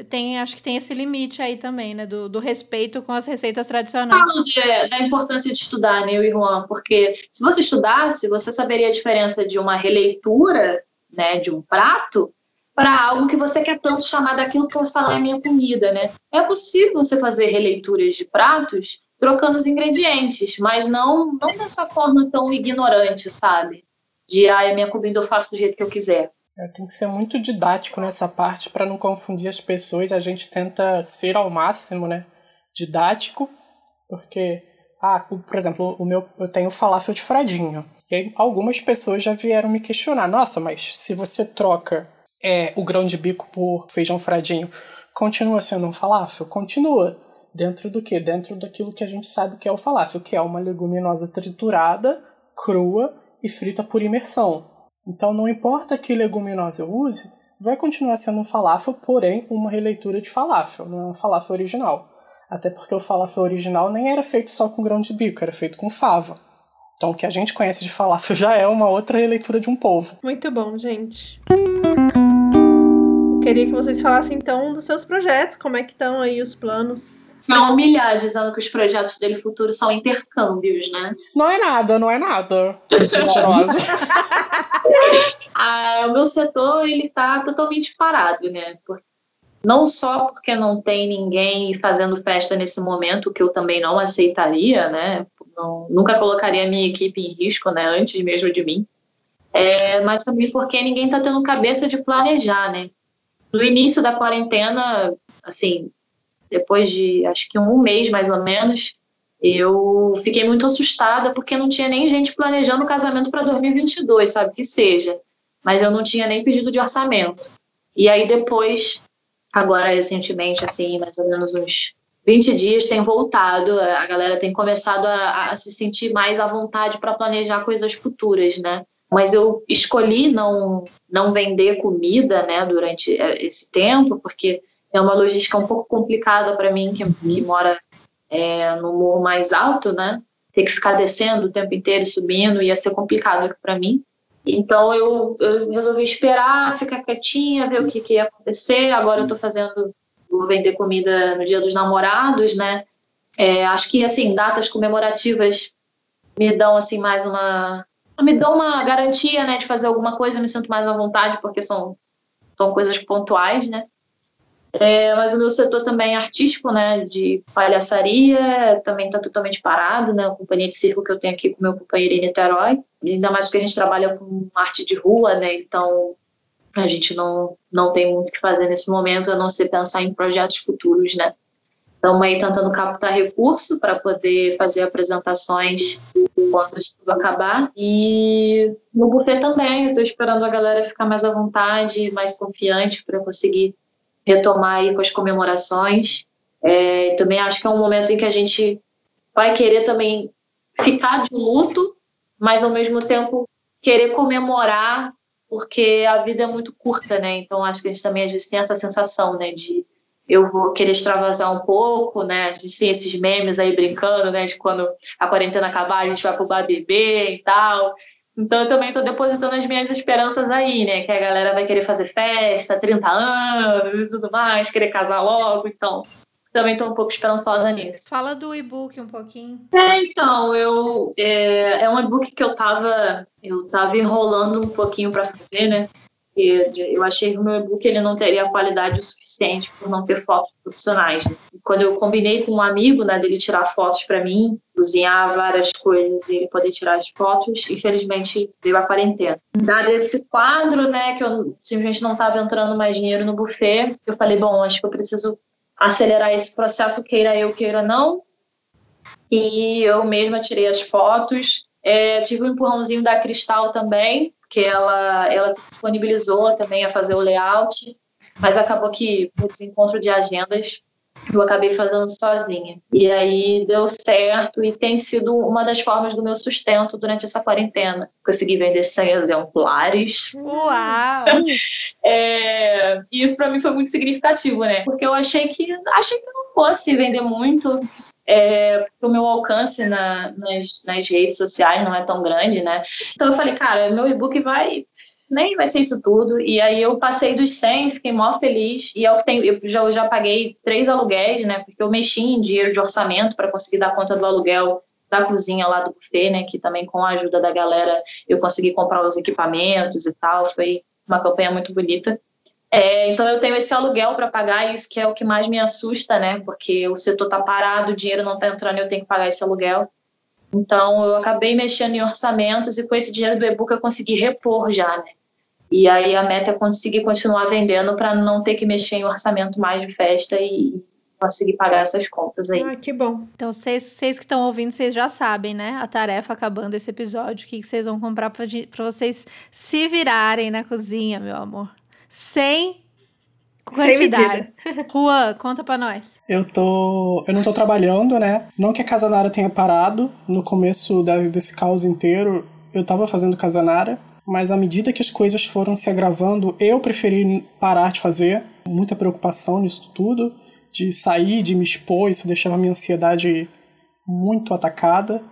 Speaker 6: tem, acho que tem esse limite aí também, né? Do, do respeito com as receitas tradicionais.
Speaker 4: Falo de, da importância de estudar, né, eu e Juan, porque se você estudasse, você saberia a diferença de uma releitura, né, de um prato, para algo que você quer tanto chamar daquilo que você fala é minha comida, né? É possível você fazer releituras de pratos trocando os ingredientes, mas não, não dessa forma tão ignorante, sabe? De, ah, é minha comida, eu faço do jeito que eu quiser.
Speaker 7: É, tem que ser muito didático nessa parte para não confundir as pessoas. A gente tenta ser ao máximo, né? Didático, porque, ah, por exemplo, o meu, eu tenho falafel de fradinho. E aí, algumas pessoas já vieram me questionar: nossa, mas se você troca é, o grão de bico por feijão fradinho, continua sendo um falafel? Continua. Dentro do que? Dentro daquilo que a gente sabe que é o falafel, que é uma leguminosa triturada, crua e frita por imersão. Então, não importa que leguminosa eu use, vai continuar sendo um falafel, porém uma releitura de falafel, não é um falafel original. Até porque o falafel original nem era feito só com grão de bico, era feito com fava. Então, o que a gente conhece de falafel já é uma outra releitura de um povo.
Speaker 1: Muito bom, gente. Queria que vocês falassem então dos seus projetos, como é que estão aí os planos.
Speaker 4: Não humilhar dizendo que os projetos dele futuro são intercâmbios, né?
Speaker 7: Não é nada, não é nada.
Speaker 4: Ah, o meu setor ele tá totalmente parado, né? Não só porque não tem ninguém fazendo festa nesse momento, que eu também não aceitaria, né? Não, nunca colocaria a minha equipe em risco, né? Antes mesmo de mim. É, mas também porque ninguém está tendo cabeça de planejar, né? No início da quarentena, assim, depois de acho que um mês mais ou menos, eu fiquei muito assustada porque não tinha nem gente planejando o casamento para 2022, sabe? Que seja. Mas eu não tinha nem pedido de orçamento. E aí depois, agora recentemente, assim, mais ou menos uns 20 dias, tem voltado, a galera tem começado a, a se sentir mais à vontade para planejar coisas futuras, né? Mas eu escolhi não, não vender comida, né, durante é, esse tempo, porque é uma logística um pouco complicada para mim, que, que mora é, no morro mais alto, né? Ter que ficar descendo o tempo inteiro, subindo, ia ser complicado para mim. Então eu, eu, resolvi esperar, ficar quietinha, ver o que, que ia acontecer. Agora eu estou fazendo, vou vender comida no Dia dos Namorados, né? É, acho que assim datas comemorativas me dão assim mais uma me dão uma garantia, né, de fazer alguma coisa. Me sinto mais à vontade porque são são coisas pontuais, né? É, mas o meu setor também é artístico, né, de palhaçaria, também está totalmente parado, né, a companhia de circo que eu tenho aqui com meu companheiro em Niterói, ainda mais porque a gente trabalha com arte de rua, né, então a gente não, não tem muito o que fazer nesse momento, a não ser pensar em projetos futuros, né. Estamos aí tentando captar recurso para poder fazer apresentações quando isso tudo acabar. E no buffet também, estou esperando a galera ficar mais à vontade, mais confiante para conseguir retomar aí com as comemorações. É, também acho que é um momento em que a gente vai querer também ficar de luto, mas ao mesmo tempo querer comemorar, porque a vida é muito curta, né? Então acho que a gente também às vezes tem essa sensação, né, de eu vou querer extravasar um pouco, né? A gente tem esses memes aí brincando, né? De quando a quarentena acabar, a gente vai pro bar beber e tal. Então eu também estou depositando as minhas esperanças aí, né? Que a galera vai querer fazer festa, 30 anos e tudo mais, querer casar logo, então também estou um pouco esperançosa nisso.
Speaker 6: Fala do e-book um pouquinho.
Speaker 4: É, então, eu é, é um e-book que eu tava eu tava enrolando um pouquinho para fazer, né? eu achei que o meu e-book ele não teria qualidade o suficiente por não ter fotos profissionais. Né? Quando eu combinei com um amigo, né, dele tirar fotos para mim, cozinhar várias coisas e ele poder tirar as fotos, infelizmente veio a quarentena. Dado esse quadro, né, que eu simplesmente não estava entrando mais dinheiro no buffet, eu falei, bom, acho que eu preciso acelerar esse processo, queira eu, queira não. E eu mesma tirei as fotos. É, tive um empurrãozinho da Cristal também, que ela, ela disponibilizou também a fazer o layout, mas acabou que, por desencontro de agendas, eu acabei fazendo sozinha. E aí deu certo e tem sido uma das formas do meu sustento durante essa quarentena. Consegui vender 100 exemplares.
Speaker 6: Uau!
Speaker 4: é, e isso para mim foi muito significativo, né? Porque eu achei que achei que não fosse vender muito é, o meu alcance na, nas, nas redes sociais não é tão grande, né? Então eu falei, cara, meu e-book vai nem vai ser isso tudo. E aí eu passei dos 100, fiquei mó feliz. E é o que tem, eu já, eu já paguei três aluguéis, né? Porque eu mexi em dinheiro de orçamento para conseguir dar conta do aluguel da cozinha lá do buffet, né? Que também com a ajuda da galera eu consegui comprar os equipamentos e tal. Foi uma campanha muito bonita. É, então eu tenho esse aluguel para pagar, e isso que é o que mais me assusta, né? Porque o setor tá parado, o dinheiro não tá entrando eu tenho que pagar esse aluguel. Então eu acabei mexendo em orçamentos e com esse dinheiro do e-book eu consegui repor já, né? E aí a meta é conseguir continuar vendendo para não ter que mexer em orçamento mais de festa e conseguir pagar essas contas aí.
Speaker 1: Ah, que bom.
Speaker 6: Então, vocês, vocês que estão ouvindo, vocês já sabem, né? A tarefa acabando esse episódio, o que, que vocês vão comprar para vocês se virarem na cozinha, meu amor. Sem quantidade. Juan, conta pra nós.
Speaker 7: Eu tô. Eu não tô trabalhando, né? Não que a Casanara tenha parado. No começo desse caos inteiro, eu tava fazendo Casanara. Mas à medida que as coisas foram se agravando, eu preferi parar de fazer. Muita preocupação nisso tudo. De sair, de me expor, isso deixava a minha ansiedade muito atacada.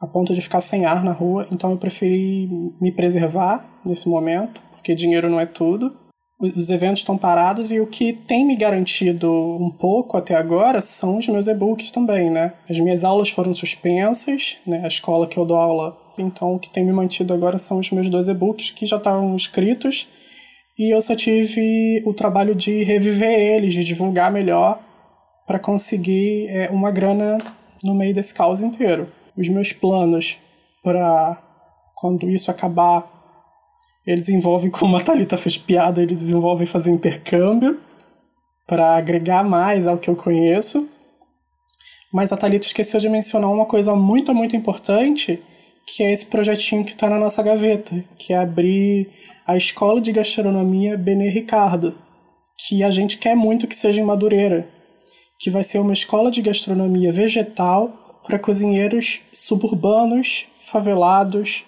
Speaker 7: A ponto de ficar sem ar na rua. Então eu preferi me preservar nesse momento. Porque dinheiro não é tudo os eventos estão parados e o que tem me garantido um pouco até agora são os meus e-books também, né? As minhas aulas foram suspensas, né? A escola que eu dou aula, então o que tem me mantido agora são os meus dois e-books que já estavam escritos e eu só tive o trabalho de reviver eles, de divulgar melhor para conseguir é, uma grana no meio desse caos inteiro. Os meus planos para quando isso acabar eles envolvem, como a Thalita fez piada, eles envolvem fazer intercâmbio para agregar mais ao que eu conheço. Mas a Thalita esqueceu de mencionar uma coisa muito, muito importante, que é esse projetinho que está na nossa gaveta, que é abrir a Escola de Gastronomia Benê Ricardo, que a gente quer muito que seja em Madureira, que vai ser uma escola de gastronomia vegetal para cozinheiros suburbanos, favelados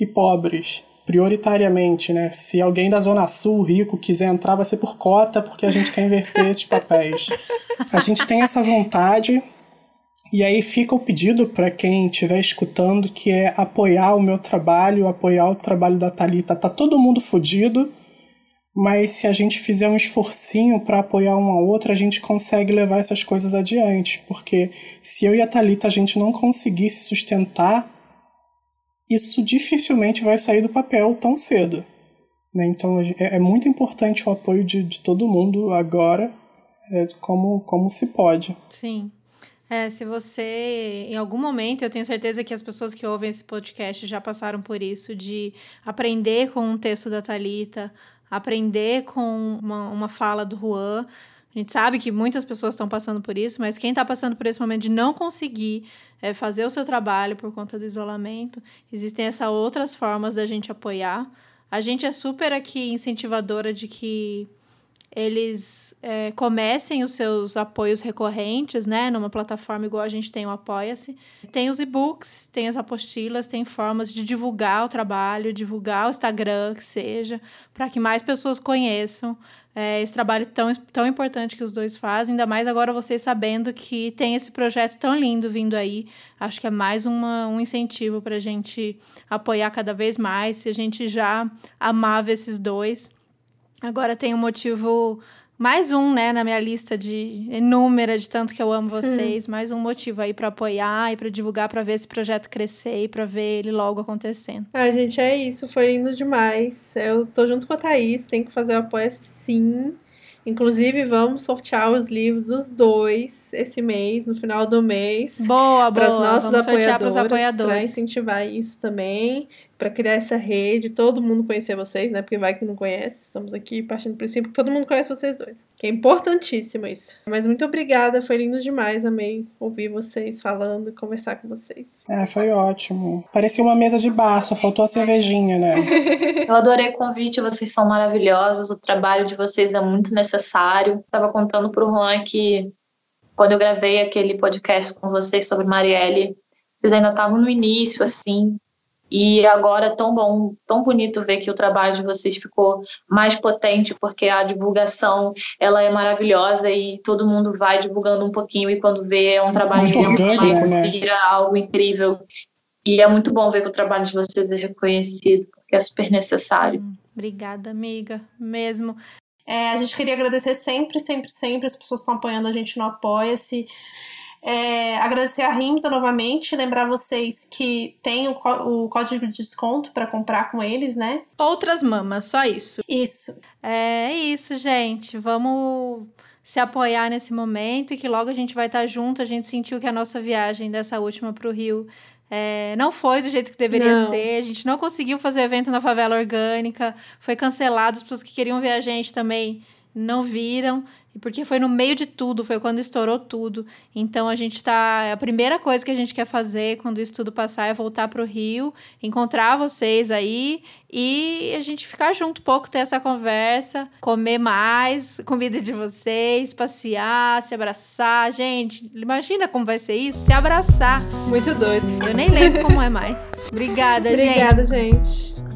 Speaker 7: e pobres prioritariamente, né? Se alguém da Zona Sul, rico, quiser entrar, vai ser por cota, porque a gente quer inverter esses papéis. A gente tem essa vontade, e aí fica o pedido para quem estiver escutando, que é apoiar o meu trabalho, apoiar o trabalho da Talita. Tá todo mundo fodido, mas se a gente fizer um esforcinho para apoiar um ao outro, a gente consegue levar essas coisas adiante. Porque se eu e a Talita a gente não conseguir se sustentar isso dificilmente vai sair do papel tão cedo. Né? Então é, é, muito importante o apoio de, de todo mundo agora, é, como, como se pode.
Speaker 6: Sim. É, se você, em algum momento, eu tenho certeza que as pessoas que ouvem esse podcast já passaram por isso, de aprender com um texto da Talita, aprender com uma, uma fala do Juan, a gente sabe que muitas pessoas estão passando por isso, mas quem está passando por esse momento de não conseguir é, fazer o seu trabalho por conta do isolamento, existem essas outras formas da gente apoiar. A gente é super aqui incentivadora de que eles é, comecem os seus apoios recorrentes, né? Numa plataforma igual a gente tem o Apoia-se. Tem os e-books, tem as apostilas, tem formas de divulgar o trabalho, divulgar o Instagram, que seja, para que mais pessoas conheçam é, esse trabalho tão, tão importante que os dois fazem, ainda mais agora vocês sabendo que tem esse projeto tão lindo vindo aí. Acho que é mais uma, um incentivo para a gente apoiar cada vez mais. Se a gente já amava esses dois, agora tem um motivo mais um, né, na minha lista de inúmera de tanto que eu amo vocês, mais um motivo aí para apoiar e para divulgar, para ver esse projeto crescer e para ver ele logo acontecendo.
Speaker 1: Ah, gente, é isso, foi lindo demais. Eu tô junto com a Thaís, tem que fazer o apoio sim. Inclusive, vamos sortear os livros dos dois esse mês, no final do mês.
Speaker 6: Boa, boa.
Speaker 1: Para os nossos
Speaker 6: vamos
Speaker 1: apoiadores,
Speaker 6: apoiadores.
Speaker 1: Para incentivar isso também para criar essa rede, todo mundo conhecer vocês, né? Porque vai que não conhece. Estamos aqui partindo do princípio que todo mundo conhece vocês dois. Que é importantíssimo isso. Mas muito obrigada, foi lindo demais. Amei ouvir vocês falando e conversar com vocês.
Speaker 7: É, foi ótimo. Parecia uma mesa de bar, só faltou a cervejinha, né?
Speaker 4: Eu adorei o convite, vocês são maravilhosas, o trabalho de vocês é muito necessário. Tava contando pro Juan que quando eu gravei aquele podcast com vocês sobre Marielle, vocês ainda estavam no início, assim, e agora é tão bom, tão bonito ver que o trabalho de vocês ficou mais potente, porque a divulgação ela é maravilhosa e todo mundo vai divulgando um pouquinho e quando vê é um trabalho
Speaker 7: muito orgânico, né?
Speaker 4: vira algo incrível. E é muito bom ver que o trabalho de vocês é reconhecido, porque é super necessário.
Speaker 6: Obrigada, amiga. Mesmo.
Speaker 1: É, a gente queria agradecer sempre, sempre, sempre as pessoas que estão apoiando a gente no Apoia-se. É, agradecer a Rimsa novamente, lembrar vocês que tem o, o código de desconto para comprar com eles, né?
Speaker 6: Outras mamas, só isso.
Speaker 1: Isso.
Speaker 6: É isso, gente. Vamos se apoiar nesse momento e que logo a gente vai estar junto. A gente sentiu que a nossa viagem dessa última para o Rio é, não foi do jeito que deveria
Speaker 1: Não.
Speaker 6: ser. A gente não conseguiu fazer evento na favela orgânica. Foi cancelado. As pessoas que queriam ver a gente também não viram. E Porque foi no meio de tudo, foi quando estourou tudo. Então a gente tá. A primeira coisa que a gente quer fazer quando isso tudo passar é voltar pro Rio, encontrar vocês aí e a gente ficar junto um pouco, ter essa conversa, comer mais comida de vocês, passear, se abraçar. Gente, imagina como vai ser isso? Se abraçar.
Speaker 1: Muito doido.
Speaker 6: Eu nem lembro como é mais. Obrigada, gente.
Speaker 1: Obrigada, gente.